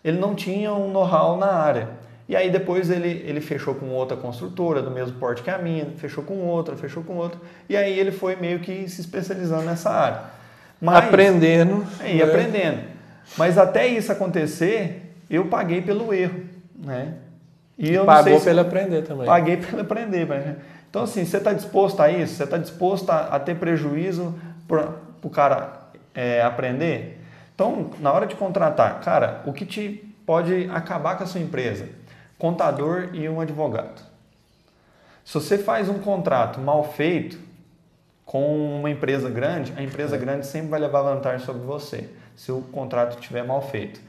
ele não tinha um know-how na área. E aí depois ele, ele fechou com outra construtora do mesmo porte que a minha, fechou com outra, fechou com outra. E aí ele foi meio que se especializando nessa área. Mas, aprendendo. É, e né? aprendendo. Mas até isso acontecer, eu paguei pelo erro, né? E eu Pagou pelo aprender também. Paguei [LAUGHS] pelo aprender. Mas... Então assim, você está disposto a isso? Você está disposto a, a, ter prejuízo para o cara é, aprender? Então, na hora de contratar, cara, o que te pode acabar com a sua empresa? contador e um advogado. Se você faz um contrato mal feito com uma empresa grande, a empresa é. grande sempre vai levar vantagem sobre você, se o contrato estiver mal feito.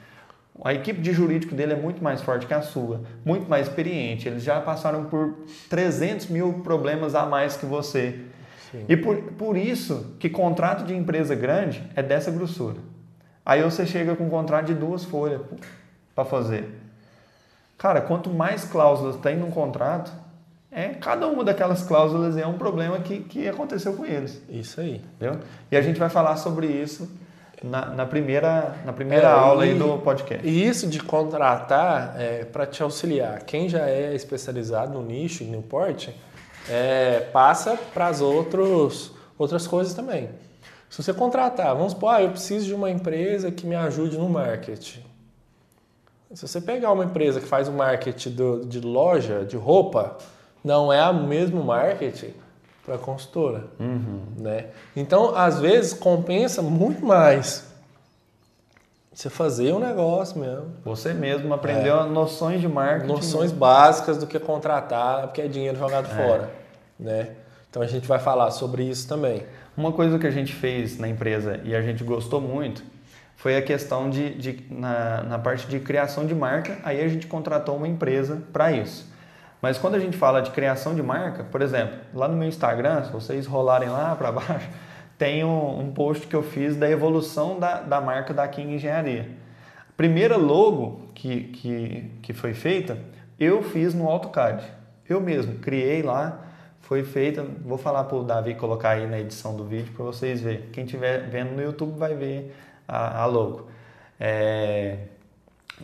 A equipe de jurídico dele é muito mais forte que a sua, muito mais experiente. Eles já passaram por 300 mil problemas a mais que você. Sim. E por, por isso que contrato de empresa grande é dessa grossura. Aí você chega com um contrato de duas folhas para fazer. Cara, quanto mais cláusulas tem num contrato, é cada uma daquelas cláusulas é um problema que, que aconteceu com eles. Isso aí. Entendeu? E a gente vai falar sobre isso na, na primeira, na primeira é, aula e, aí do podcast. E isso de contratar é para te auxiliar. Quem já é especializado no nicho e no porte, é, passa para as outras coisas também. Se você contratar, vamos supor, ah, eu preciso de uma empresa que me ajude no marketing. Se você pegar uma empresa que faz o marketing do, de loja, de roupa, não é o mesmo marketing para a consultora. Uhum. Né? Então, às vezes, compensa muito mais você fazer um negócio mesmo. Você mesmo aprendeu é. noções de marketing. Noções básicas do que contratar, porque é dinheiro jogado é. fora. Né? Então, a gente vai falar sobre isso também. Uma coisa que a gente fez na empresa e a gente gostou muito foi a questão de, de na, na parte de criação de marca, aí a gente contratou uma empresa para isso. Mas quando a gente fala de criação de marca, por exemplo, lá no meu Instagram, se vocês rolarem lá para [LAUGHS] baixo, tem um, um, post que eu fiz da evolução da, da marca da King Engenharia. A primeira logo que, que, que foi feita, eu fiz no AutoCAD. Eu mesmo criei lá, foi feita. Vou falar para o Davi colocar aí na edição do vídeo para vocês verem. Quem estiver vendo no YouTube vai ver a, a logo. É,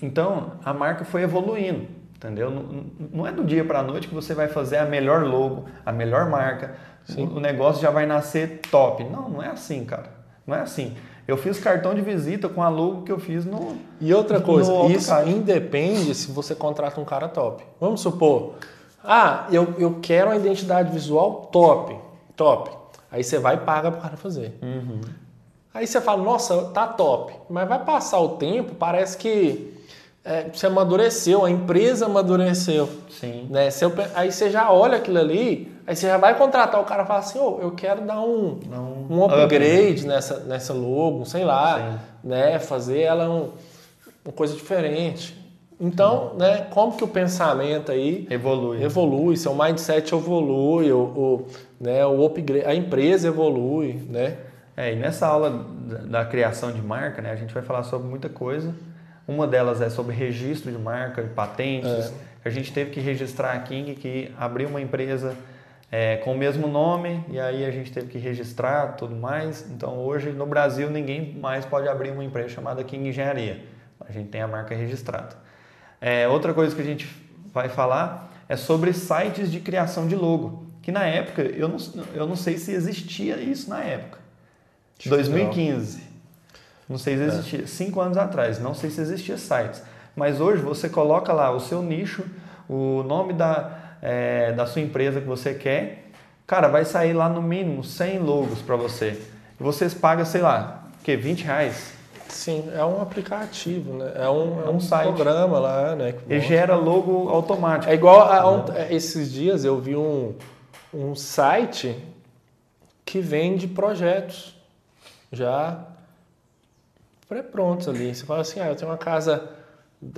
então, a marca foi evoluindo, entendeu? Não, não é do dia para a noite que você vai fazer a melhor logo, a melhor marca, o, o negócio já vai nascer top. Não, não é assim, cara. Não é assim. Eu fiz cartão de visita com a logo que eu fiz no. E outra coisa, isso independe se você contrata um cara top. Vamos supor, ah, eu, eu quero uma identidade visual top, top. Aí você vai e paga para o cara fazer. Uhum. Aí você fala, nossa, tá top. Mas vai passar o tempo, parece que é, você amadureceu, a empresa amadureceu. Sim. Né? Você, aí você já olha aquilo ali, aí você já vai contratar o cara e fala assim, oh, eu quero dar um, um, um upgrade up. nessa, nessa logo, sei lá, Sim. né? Fazer ela um, uma coisa diferente. Então, né, como que o pensamento aí evolui, evolui seu mindset evolui, o, o, né, o upgrade, a empresa evolui, né? É, e nessa aula da, criação de marca, né, a gente vai falar sobre muita coisa. Uma delas é sobre registro de marca, de patentes. É. A gente teve que registrar a King, que abriu uma empresa é, com o mesmo nome, e aí a gente teve que registrar tudo mais. Então hoje no Brasil ninguém mais pode abrir uma empresa chamada King Engenharia. A gente tem a marca registrada. É, outra coisa que a gente vai falar é sobre sites de criação de logo, que na época eu não, eu não sei se existia isso na época. 2015. Não sei se é. existia. É. Cinco anos atrás. Não sei se existia sites. Mas hoje você coloca lá o seu nicho, o nome da, é, da sua empresa que você quer, cara, vai sair lá no mínimo 100 logos para você. E vocês pagam, sei lá, que 20 reais. Sim, é um aplicativo, né? É um, é um um site. programa lá, né? que E gera logo automático. É igual a, ont- é, esses dias eu vi um, um site que vende projetos já pré-prontos ali. Você fala assim, ah, eu tenho uma casa,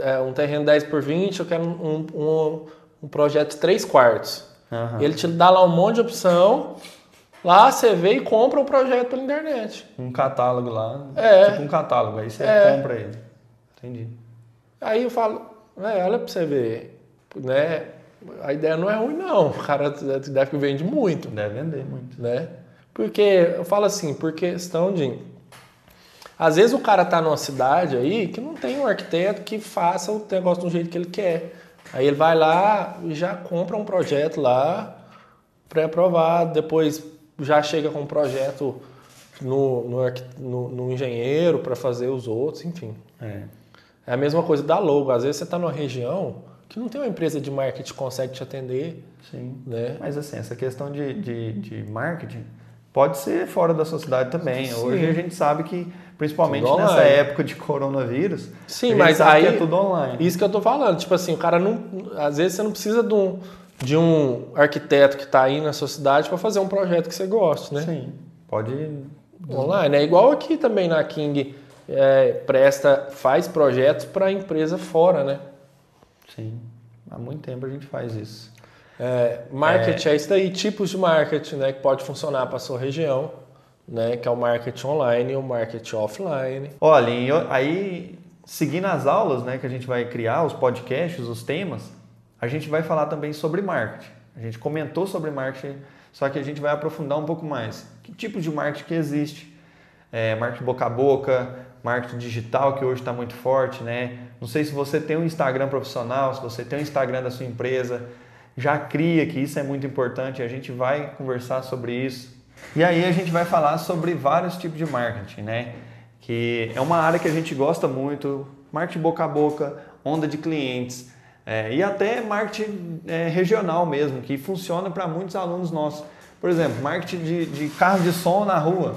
é, um terreno 10 por 20, eu quero um, um, um projeto de 3 quartos. E ele te dá lá um monte de opção, lá você vê e compra o projeto pela internet. Um catálogo lá. É. Tipo um catálogo. Aí você É. compra ele. Entendi. Aí eu falo, é, olha pra você ver, né? A ideia não é ruim não, o cara deve que vende muito. Deve vender muito. né? Porque eu falo assim, por questão de às vezes o cara tá numa cidade aí que não tem um arquiteto que faça o negócio do jeito que ele quer. Aí ele vai lá e já compra um projeto lá pré-aprovado, depois já chega com um projeto no, no, no- no engenheiro para fazer os outros, enfim. É. É a mesma coisa da logo. Às vezes você está numa região que não tem uma empresa de marketing que consegue te atender, Sim. né? Mas assim, essa questão de, de, de marketing pode ser fora da sua cidade também. Sim. Hoje a gente sabe que, principalmente Tudo nessa online. época de coronavírus, Sim, a gente mas aí é tudo online. Isso que eu tô falando, tipo assim, o cara não. Às vezes você não precisa de um, de um arquiteto que está aí na sua cidade para fazer um projeto que você goste, né? Sim. Pode. Online. É igual aqui também na King é, presta, faz projetos para empresa fora, né? Sim. Há muito tempo a gente faz isso. É, marketing é. isso daí, tipos de marketing, né? Que pode funcionar para sua região, né? Que é o marketing online e o marketing offline. Olha, eu- aí, seguindo as aulas né, que a gente vai criar, os podcasts, os temas, a gente vai falar também sobre marketing. A gente comentou sobre marketing, só que a gente vai aprofundar um pouco mais. Que tipo de marketing que existe? É, marketing boca a boca, marketing digital, que hoje está muito forte, né? Não sei se você tem um Instagram profissional, se você tem um Instagram da sua empresa, já cria, que isso é muito importante, a gente vai conversar sobre isso. E aí a gente vai falar sobre vários tipos de marketing, né? Que é uma área que a gente gosta muito, marketing boca a boca, onda de clientes, é, e até marketing é, regional mesmo, que funciona para muitos alunos nossos. Por exemplo, marketing de, de carro de som na rua,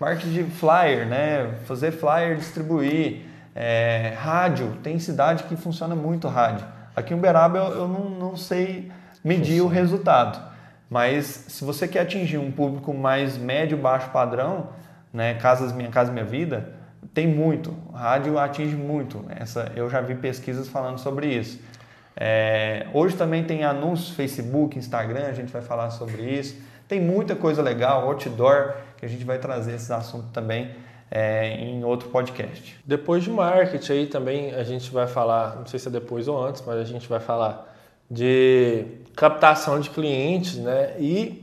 marketing de flyer, né? Fazer flyer, distribuir, é, rádio, tem cidade que funciona muito rádio. Aqui em Uberaba eu, eu não, não sei medir o resultado, mas se você quer atingir um público mais médio, baixo padrão, né? Casas Minha Casa Minha Vida, tem muito. Rádio atinge muito. Essa, eu já vi pesquisas falando sobre isso. É, hoje também tem anúncios Facebook, Instagram, a gente vai falar sobre isso. Tem muita coisa legal, outdoor, que a gente vai trazer esses assuntos também é, em outro podcast. Depois de marketing aí também a gente vai falar, não sei se é depois ou antes, mas a gente vai falar de captação de clientes, né? E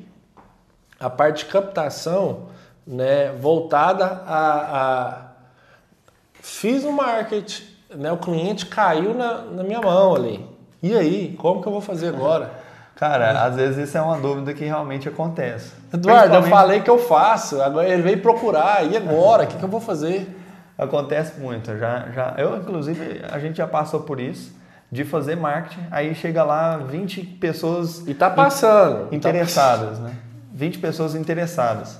a parte de captação, né, voltada a, a fiz o marketing, né? O cliente caiu na, na minha mão ali. E aí, como que eu vou fazer agora? Cara, às vezes isso é uma dúvida que realmente acontece. Eduardo, eu Principalmente- falei que eu faço, agora ele veio procurar, e agora? O que, que eu vou fazer? Acontece muito. Já, já, eu, inclusive, a gente já passou por isso, de fazer marketing, aí chega lá 20 pessoas E tá passando. tá interessadas, né? 20 pessoas interessadas.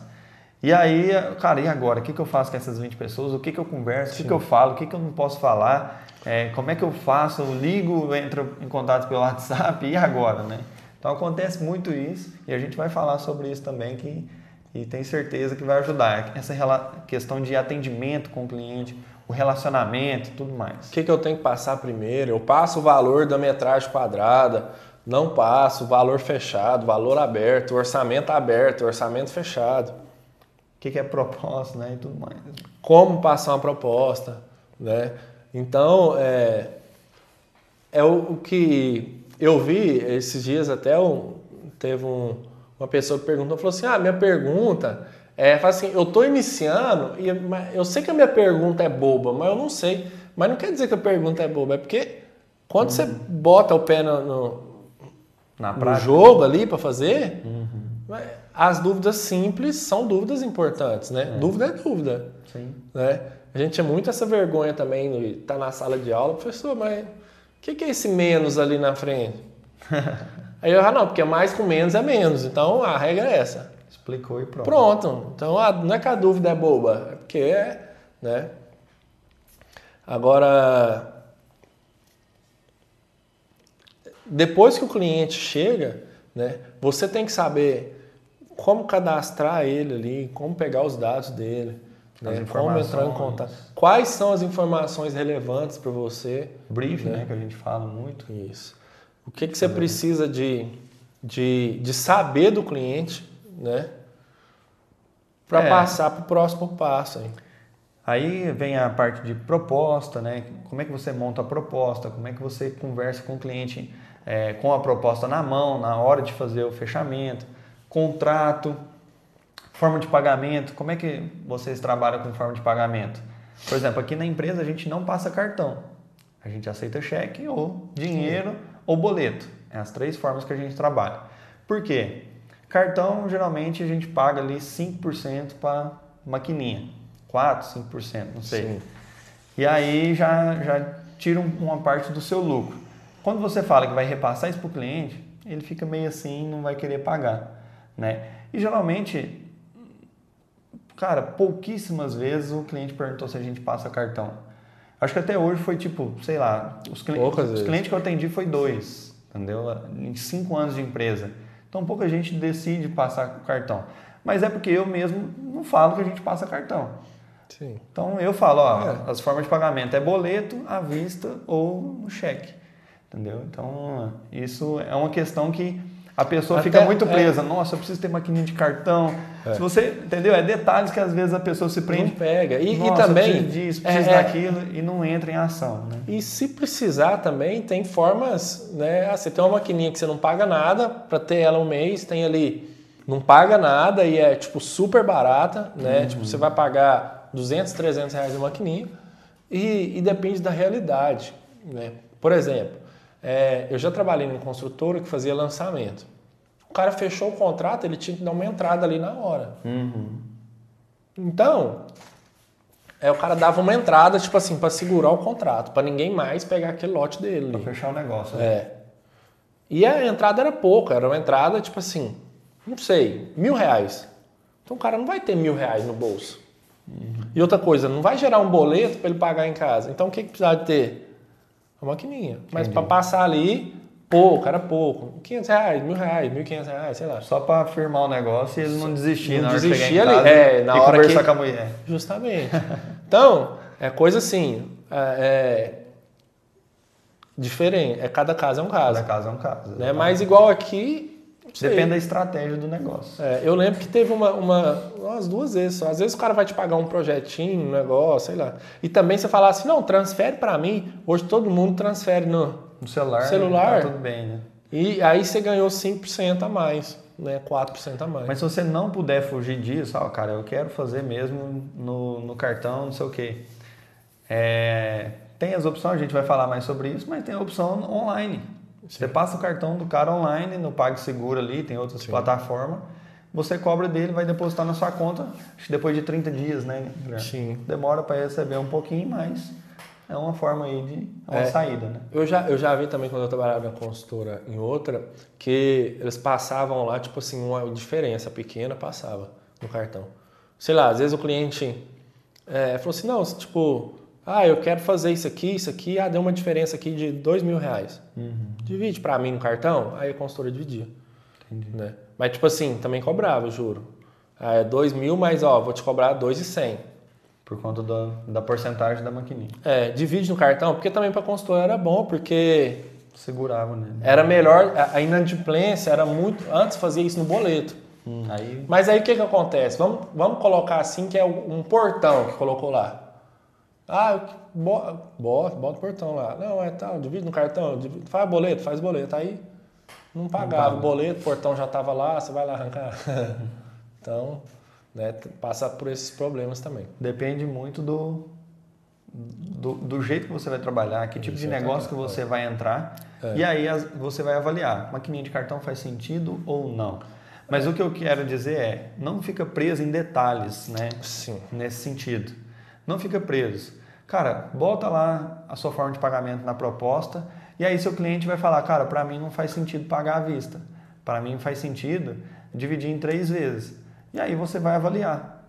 E aí, cara, e agora? O que, que eu faço com essas 20 pessoas? O que, que eu converso? O que, que eu falo? O que, que eu não posso falar? É, como é que eu faço? Eu ligo, entro em contato pelo [LAUGHS] WhatsApp e agora, né? Então acontece muito isso e a gente vai falar sobre isso também que, e tem certeza que vai ajudar. Essa questão de atendimento com o cliente, o relacionamento e tudo mais. O que, que eu tenho que passar primeiro? Eu passo o valor da metragem quadrada, não passo, valor fechado, valor aberto, orçamento aberto, orçamento fechado. O que, que é propósito, né? E tudo mais. Como passar uma proposta, né? Então, é, é o, o que eu vi esses dias até um, teve um- uma pessoa que perguntou, falou assim, ah, minha pergunta é, fala assim, eu tô iniciando e eu sei que a minha pergunta é boba, mas eu não sei. Mas não quer dizer que a pergunta é boba, é porque quando você bota o pé no, no- no jogo ali para fazer, as dúvidas simples são dúvidas importantes, né? Dúvida é dúvida, Sim. né? A gente tinha muito essa vergonha também de estar na sala de aula, professor, mas o que, que é esse menos ali na frente? [LAUGHS] Aí eu, ah, não, porque mais com menos é menos. Então a regra é essa. Explicou e pronto. Pronto. Então a, não é que a dúvida é boba, é porque é, né? Agora, depois que o cliente chega, né, você tem que saber como cadastrar ele ali, como pegar os dados dele, né, como entrar em contato. Quais são as informações relevantes para você? Briefing, né? né? que a gente fala muito. Isso. O que, que você precisa de, de, de saber do cliente, né? Para é. passar para o próximo passo. Hein? Aí vem a parte de proposta, né? Como é que você monta a proposta, como é que você conversa com o cliente é, com a proposta na mão, na hora de fazer o fechamento, contrato, forma de pagamento. Como é que vocês trabalham com forma de pagamento? Por exemplo, aqui na empresa a gente não passa cartão. A gente aceita cheque ou dinheiro Sim. ou boleto. É as três formas que a gente trabalha. Por quê? Cartão, geralmente, a gente paga ali 5% para maquininha. 4%, 5%, não sei. Sim. E aí já, já tira uma parte do seu lucro. Quando você fala que vai repassar isso para o cliente, ele fica meio assim, não vai querer pagar, né? E geralmente, cara, pouquíssimas vezes o cliente perguntou se a gente passa cartão. Acho que até hoje foi tipo, sei lá, os, clientes, os clientes que eu atendi foi dois, entendeu? Em cinco anos de empresa. Então pouca gente decide passar cartão. Mas é porque eu mesmo não falo que a gente passa cartão. Sim. Então eu falo, ó, é. as formas de pagamento é boleto, à vista ou no cheque. Entendeu? Então, isso é uma questão que a pessoa Até, fica muito é. presa. É... Nossa, eu preciso ter maquininha de cartão. É. Se você, entendeu? É detalhes que às vezes a pessoa se prende. Não pega. E, Nossa, e também. Preciso disso, preciso é, é, daquilo e não entra em ação. Né? E se precisar também, tem formas, né? Ah, você tem uma maquininha que você não paga nada para ter ela um mês, tem ali. Não paga nada e é tipo super barata, né? Uhum. Tipo, você vai pagar 200, 300 reais a maquininha e, e depende da realidade, né? Por exemplo, é, eu já trabalhei numa construtora que fazia lançamento. O cara fechou o contrato, ele tinha que dar uma entrada ali na hora. Uhum. Então, é, o cara dava uma entrada, tipo assim, para segurar o contrato, para ninguém mais pegar aquele lote dele. Para fechar o negócio. Né? É. E a entrada era pouca, era uma entrada, tipo assim, não sei, mil reais. Então o cara não vai ter mil reais no bolso. Uhum. E outra coisa, não vai gerar um boleto para ele pagar em casa. Então o que, que precisa de ter? A maquininha. Entendi. Mas para passar ali, pouco, era pouco. 500 reais, mil reais, 1.500 reais, sei lá. Só para firmar o negócio e ele não desistir não na hora ali, é, na e hora conversar que... com a mulher. Justamente. então, é coisa assim, é, é, diferente. É cada caso é um caso. Cada caso é um caso. Né? Mas igual aqui, Depende da estratégia do negócio. É, eu lembro que teve uma, uma, umas duas vezes só. Às vezes o cara vai te pagar um projetinho, um negócio, sei lá. E também você falar assim, não, transfere para mim. Hoje todo mundo transfere no, no celular. celular. Tá tudo bem, né? E aí você ganhou 5% a mais, né? 4% a mais. Mas se você não puder fugir disso, ó, cara, eu quero fazer mesmo no, no cartão, não sei o quê. É, tem as opções, a gente vai falar mais sobre isso, mas tem a opção online. Você passa o cartão do cara online no PagSeguro ali, tem outras Sim. plataformas. Você cobra dele, vai depositar na sua conta, acho que depois de 30 dias, né? Sim. Demora para receber um pouquinho, mas é uma forma aí de é uma é, saída, né? Eu já, eu já vi também quando eu trabalhava na consultora em outra, que eles passavam lá, tipo assim, uma diferença pequena passava no cartão. Sei lá, às vezes o cliente é, falou assim, não, tipo, ah, eu quero fazer isso aqui, isso aqui, ah, deu uma diferença aqui de dois mil reais. Uhum. Divide para mim no cartão, aí a consultora dividia. Entendi. Né? Mas, tipo assim, também cobrava, juro. Ah, é dois mil, mas, ó, vou te cobrar dois e cem. Por conta da, da porcentagem da maquininha. É, divide no cartão, porque também para consultora era bom, porque... Segurava, né? Era melhor, a inadimplência era muito... Antes fazia isso no boleto. Hum, aí... Mas aí o que que acontece? Vamos, vamos colocar assim, que é um portão que colocou lá. Ah, bota, bota o portão lá. Não, é tal, divide no cartão, divide, faz boleto, faz boleto. Aí não pagava o boleto, o portão já estava lá, você vai lá arrancar. [LAUGHS] então, né, passa por esses problemas também. Depende muito do, do, do jeito que você vai trabalhar, que tipo de negócio que você vai entrar. É. E aí você vai avaliar, maquininha de cartão faz sentido ou não. Mas o que eu quero dizer é, não fica preso em detalhes, né? Sim. Nesse sentido. Não fica preso. Cara, bota lá a sua forma de pagamento na proposta E aí seu cliente vai falar, cara, para mim não faz sentido pagar à vista. Para mim faz sentido dividir em três vezes. E aí você vai avaliar.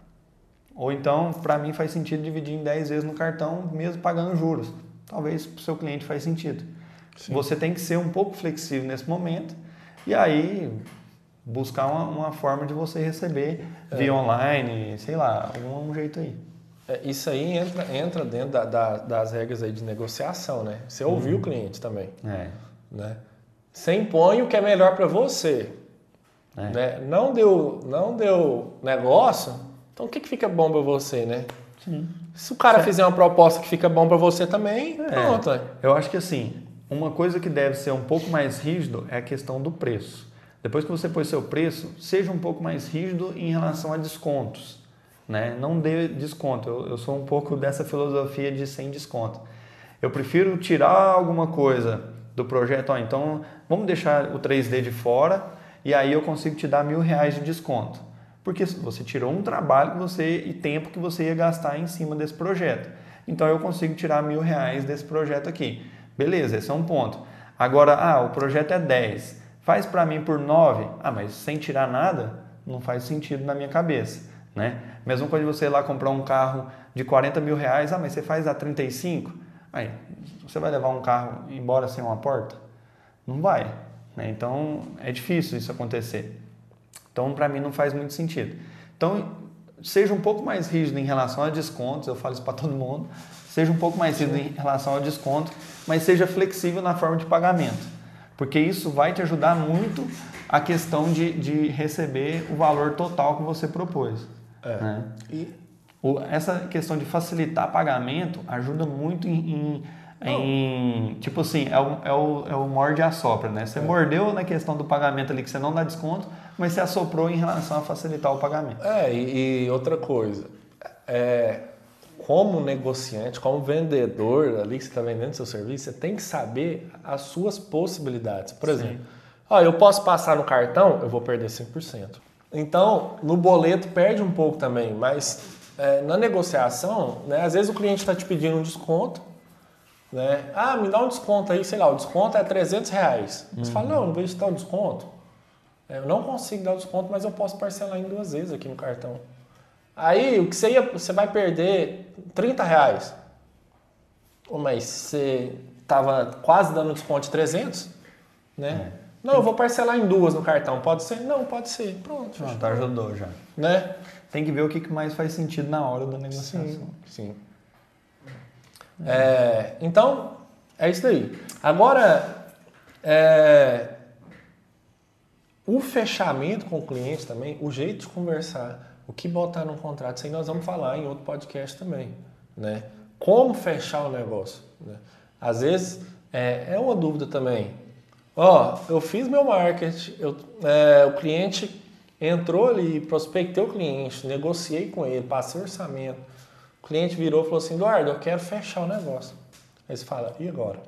Ou então, para mim faz sentido dividir em 10 vezes no cartão, mesmo pagando juros. Talvez para o seu cliente faz sentido. Sim. Você tem que ser um pouco flexível nesse momento e aí buscar uma, uma forma de você receber é. via online, sei lá, algum jeito aí. É, isso aí entra, entra dentro da, da, das regras aí de negociação, né? Você ouviu uhum. o cliente também. É. Né? Você impõe o que é melhor para você. É. Né? Não, deu, não deu negócio, então o que, que fica bom para você, né? Sim. Se o cara certo. fizer uma proposta que fica bom para você também, é. pronto. É. Eu acho que assim, uma coisa que deve ser um pouco mais rígido é a questão do preço. Depois que você pôs seu preço, seja um pouco mais rígido em relação a descontos. Né? Não dê desconto. Eu, eu sou um pouco dessa filosofia de sem desconto. Eu prefiro tirar alguma coisa do projeto. Ó, então, vamos deixar o 3D de fora e aí eu consigo te dar mil reais de desconto. Porque você tirou um trabalho que você e tempo que você ia gastar em cima desse projeto. Então eu consigo tirar mil reais desse projeto aqui. Beleza, esse é um ponto. Agora, ah, o projeto é 10. Faz para mim por 9. Ah, mas sem tirar nada, não faz sentido na minha cabeça. Né? Mesma coisa de você ir lá comprar um carro de 40 mil reais. Ah, mas você faz a 35? Aí, você vai levar um carro embora sem uma porta? Não vai. Né? Então, é difícil isso acontecer. Então, para mim, não faz muito sentido. Então, seja um pouco mais rígido em relação a descontos, eu falo isso para todo mundo. Seja um pouco mais rígido em relação ao desconto, mas seja flexível na forma de pagamento porque isso vai te ajudar muito a questão de, de receber o valor total que você propôs. É. Né? E o, essa questão de facilitar pagamento ajuda muito em, em, em tipo assim, é o, é o, é o morde e assopra, né? Você é. mordeu na questão do pagamento ali que você não dá desconto, mas você assoprou em relação a facilitar o pagamento. É, e, e outra coisa, é, como negociante, como vendedor ali que você está vendendo seu serviço, você tem que saber as suas possibilidades. Por exemplo, ó, eu posso passar no cartão, eu vou perder 5%. Então, no boleto perde um pouco também, mas é, na negociação, né, às vezes o cliente está te pedindo um desconto, né? Ah, me dá um desconto aí, sei lá, o desconto é 300 reais. Uhum. Você fala, não, não vejo dar o desconto. É, eu não consigo dar o desconto, mas eu posso parcelar em duas vezes aqui no cartão. Aí o que você ia, você vai perder 30 reais. Mas você estava quase dando desconto de 300, né? É. Não, eu vou parcelar em duas no cartão. Pode ser? Não, pode ser. Pronto. Não, tá ajudou já. Né? Tem que ver o que mais faz sentido na hora da negociação. Sim. sim. É, então, é isso daí. Agora, é, o fechamento com o cliente também, o jeito de conversar. O que botar num contrato? Isso aí nós vamos falar em outro podcast também, né? Como fechar o negócio? Né? Às vezes é, é uma dúvida também. Ó, eu fiz meu marketing, eu, é, o cliente entrou ali, prospectei o cliente, negociei com ele, passei orçamento. O cliente virou e falou assim, Eduardo, eu quero fechar o negócio. Aí você fala, e agora?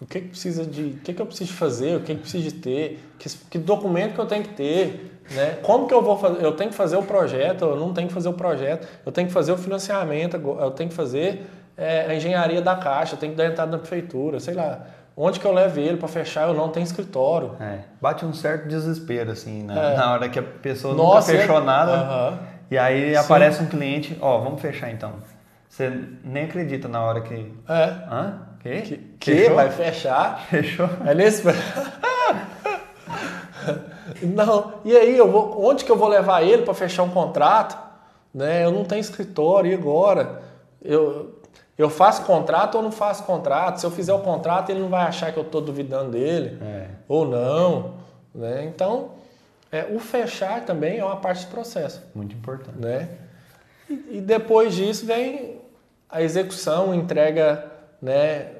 O que, que precisa de. O que, que eu preciso fazer? O que, que preciso de ter? Que, que documento que eu tenho que ter? Né? Como que eu vou fazer? Eu tenho que fazer o projeto, eu não tenho que fazer o projeto, eu tenho que fazer o financiamento, eu tenho que fazer é, a engenharia da caixa, eu tenho que dar entrada na prefeitura, sei lá. Onde que eu levo ele para fechar? Eu não tenho escritório. É, bate um certo desespero, assim, né? é. na hora que a pessoa Nossa, nunca fechou é... nada. Uhum. E aí Sim. aparece um cliente, ó, vamos fechar então. Você nem acredita na hora que. É. Hã? Que? Que, que vai fechar? Fechou. É nesse. [LAUGHS] Não, e aí, eu vou, onde que eu vou levar ele para fechar um contrato? Né? Eu não tenho escritório, e agora? Eu, eu faço contrato ou não faço contrato? Se eu fizer o contrato, ele não vai achar que eu estou duvidando dele é. ou não. Né? Então, é, o fechar também é uma parte do processo. Muito importante. Né? E, e depois disso vem a execução, entrega. Né?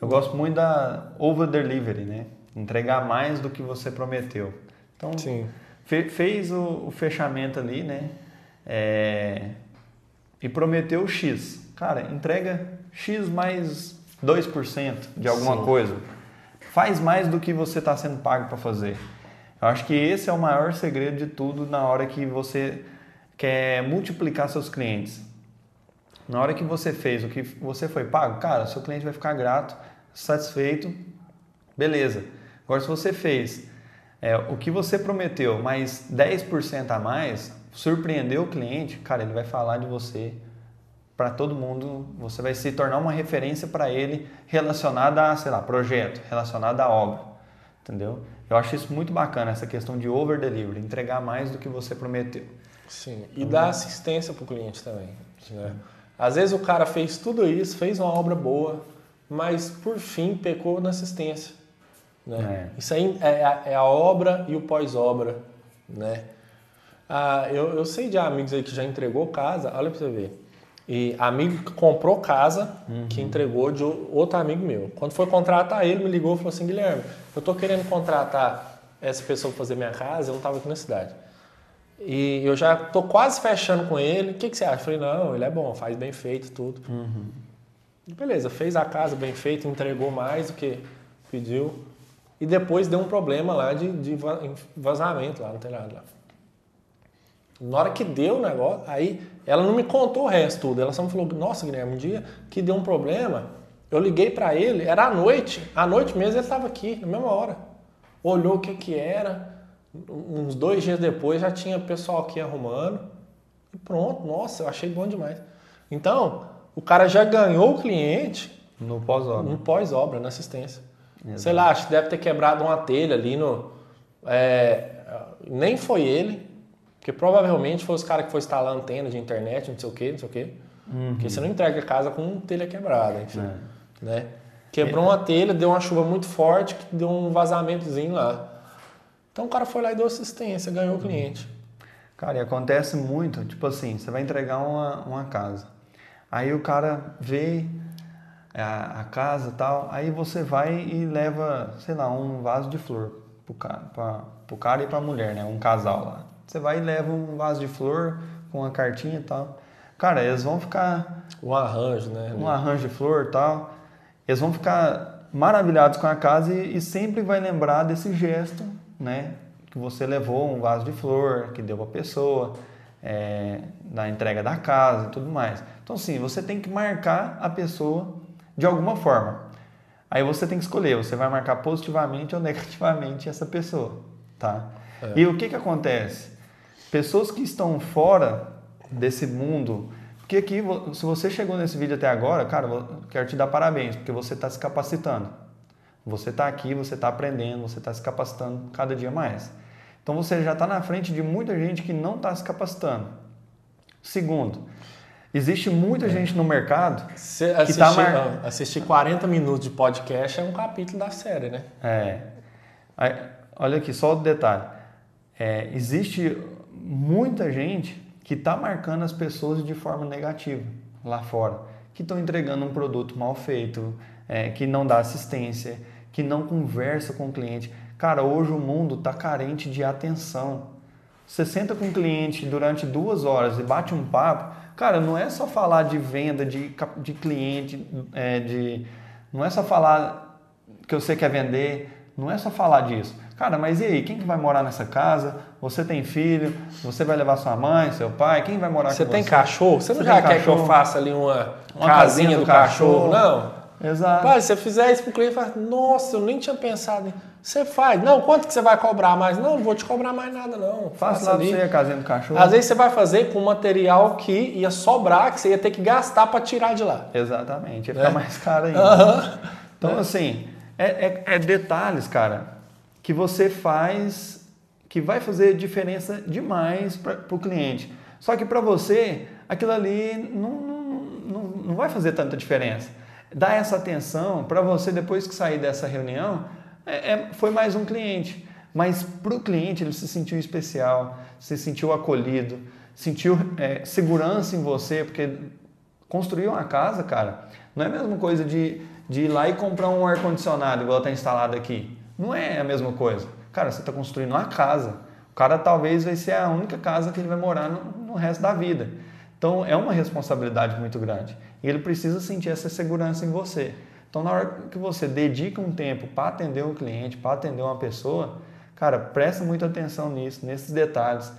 Eu gosto muito da over delivery, né? entregar mais do que você prometeu. Então. Fe, fez o, o, fechamento ali, né? É, e prometeu X. Cara, entrega X mais 2% de alguma Sim. coisa. Faz mais do que você está sendo pago para fazer. Eu acho que esse é o maior segredo de tudo na hora que você quer multiplicar seus clientes. Na hora que você fez o que você foi pago, cara, seu cliente vai ficar grato satisfeito, beleza. Agora, se você fez é, o que você prometeu, mais 10% a mais, surpreendeu o cliente, cara, ele vai falar de você para todo mundo, você vai se tornar uma referência para ele relacionada a, sei lá, projeto, relacionada à obra, entendeu? Eu acho isso muito bacana, essa questão de over delivery, entregar mais do que você prometeu. Sim, e dar assistência para o cliente também. Né? Às vezes o cara fez tudo isso, fez uma obra boa, mas por fim pecou na assistência. Né? É. Isso aí é a, é a obra e o pós-obra. Né? Ah, eu, eu sei de amigos aí que já entregou casa, olha para você ver. E amigo que comprou casa, uhum. que entregou de outro amigo meu. Quando foi contratar ele, me ligou e falou assim: Guilherme, eu estou querendo contratar essa pessoa para fazer minha casa, eu não estava aqui na cidade. E eu já estou quase fechando com ele. O que, que você acha? Eu falei: não, ele é bom, faz bem feito tudo. Uhum. Beleza, fez a casa bem feita, entregou mais do que pediu. E depois deu um problema lá de, de vazamento lá no telhado. Lá. Na hora que deu o negócio, aí ela não me contou o resto tudo. Ela só me falou: Nossa, Guilherme, um dia que deu um problema, eu liguei para ele, era à noite. À noite mesmo ele estava aqui, na mesma hora. Olhou o que que era. Uns dois dias depois já tinha pessoal aqui arrumando. E pronto, nossa, eu achei bom demais. Então, o cara já ganhou o cliente no pós-obra. No pós-obra, na assistência. Exato. Sei lá, acho que deve ter quebrado uma telha ali no. É, nem foi ele, porque provavelmente foi os caras que foi instalar antena de internet, não sei o que, não sei o que. Uhum. Porque você não entrega a casa com telha quebrada, enfim. É. Né? Quebrou uma telha, deu uma chuva muito forte, que deu um vazamentozinho lá. Então o cara foi lá e deu assistência, ganhou o cliente. Cara, e acontece muito, tipo assim, você vai entregar uma, uma casa. Aí o cara vê a, a casa e tal, aí você vai e leva, sei lá, um vaso de flor pro cara, pra, pro cara e pra mulher, né? Um casal lá. Você vai e leva um vaso de flor com uma cartinha e tal. Cara, eles vão ficar. Um arranjo, né? Um arranjo de flor e tal. Eles vão ficar maravilhados com a casa e, e, sempre vai lembrar desse gesto, né? Que você levou um vaso de flor, que deu pra pessoa, é, da entrega da casa e tudo mais. Então, sim, você tem que marcar a pessoa de alguma forma. Aí você tem que escolher, você vai marcar positivamente ou [LAUGHS] negativamente essa pessoa, tá? É. E o que que acontece? Pessoas que estão fora desse mundo. Porque aqui, se você chegou nesse vídeo até agora, cara, quero te dar parabéns, porque você está se capacitando. Você está aqui, você está aprendendo, você está se capacitando cada dia mais. Então você já está na frente de muita gente que não está se capacitando. Segundo, existe muita é. gente no mercado que está mar... Assistir 40 minutos de podcast é um capítulo da série, né? É. Aí, olha aqui, só o detalhe. É, existe muita gente que está marcando as pessoas de forma negativa lá fora, que estão entregando um produto mal feito, é, que não dá assistência, que não conversa com o cliente. Cara, hoje o mundo está carente de atenção. Você senta com o cliente durante duas horas e bate um papo, cara, não é só falar de venda, de, de cliente, é, de, não é só falar que você quer vender, não é só falar disso. Cara, mas e aí, quem que vai morar nessa casa? Você tem filho? Você vai levar sua mãe, seu pai? Quem vai morar você com você? Você tem cachorro? Você não você já quer cachorro? que eu faça ali uma, uma casinha, do, do cachorro? cachorro? Não. Exato. Pai, se você fizer isso pro cliente, fala, nossa, eu nem tinha pensado em... Você faz. Não, quanto que você vai cobrar mais? Não, não vou te cobrar mais nada, não. Faça lá ali. você a casinha do cachorro. Às vezes você vai fazer com material que ia sobrar, que você ia ter que gastar para tirar de lá. Exatamente, ia ficar é. mais caro ainda. Então, é. assim, é, é, é detalhes, cara que você faz, que vai fazer diferença demais para o cliente. Só que para você, aquilo ali não, não, não, vai fazer tanta diferença. Dá essa atenção para você, depois que sair dessa reunião, é, é, foi mais um cliente. Mas para o cliente, ele se sentiu especial, se sentiu acolhido, sentiu é, segurança em você, porque construir uma casa, cara, não é a mesma coisa de, de ir lá e comprar um ar-condicionado, igual está instalado aqui. Não é a mesma coisa. Cara, você está construindo uma casa. O cara talvez vai ser a única casa que ele vai morar no, no resto da vida. Então é uma responsabilidade muito grande. E ele precisa sentir essa segurança em você. Então, na hora que você dedica um tempo para atender um cliente, para atender uma pessoa, cara, presta muita atenção nisso, nesses detalhes,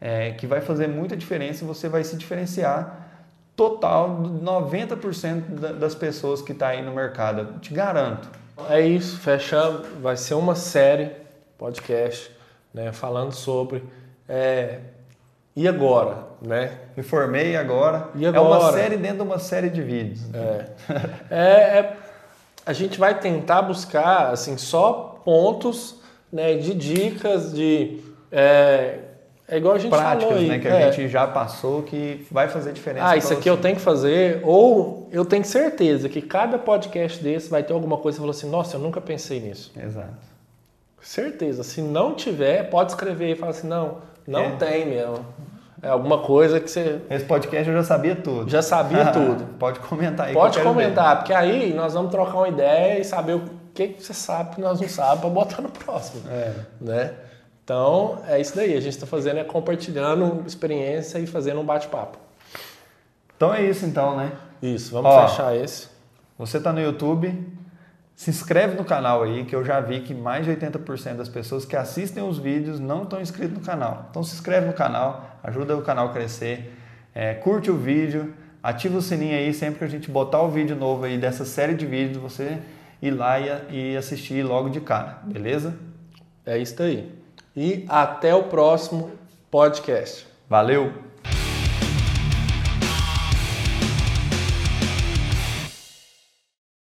é, que vai fazer muita diferença e você vai se diferenciar total de 90% da- das pessoas que tá aí no mercado. Eu te garanto. É isso, fechamos. Vai ser uma série, podcast, né, falando sobre. é, e agora, né? Me formei agora. E É uma agora? série dentro de uma série de vídeos. É, é- a gente vai tentar buscar assim só pontos né, de dicas de é, é igual a gente Práticas, falou aí, né? Que é. a gente já passou que vai fazer diferença. Ah, isso aqui você. eu tenho que fazer, ou eu tenho certeza que cada podcast desse vai ter alguma coisa que você falou assim, nossa, eu nunca pensei nisso. Exato. Certeza. Se não tiver, pode escrever e falar assim, não, não É. tem mesmo. É alguma coisa que você Esse podcast eu já sabia tudo. já sabia [LAUGHS] tudo. Pode comentar aí. Pode ver. comentar, porque aí nós vamos trocar uma ideia e saber o que, que você sabe que nós não sabemos para botar no próximo. É. Né? Então, é isso daí. A gente está fazendo é compartilhando experiência e fazendo um bate-papo. Então é isso então, né? Isso, vamos Ó. fechar esse. Você tá no YouTube, se inscreve no canal aí, que eu já vi que mais de 80% das pessoas que assistem os vídeos não estão inscritos no canal. Então se inscreve no canal, ajuda o canal a crescer, é, curte o vídeo, ativa o sininho aí sempre que a gente botar o vídeo novo aí dessa série de vídeos, você ir lá e, e assistir logo de cara, beleza? É isso daí. E até o próximo podcast. Valeu!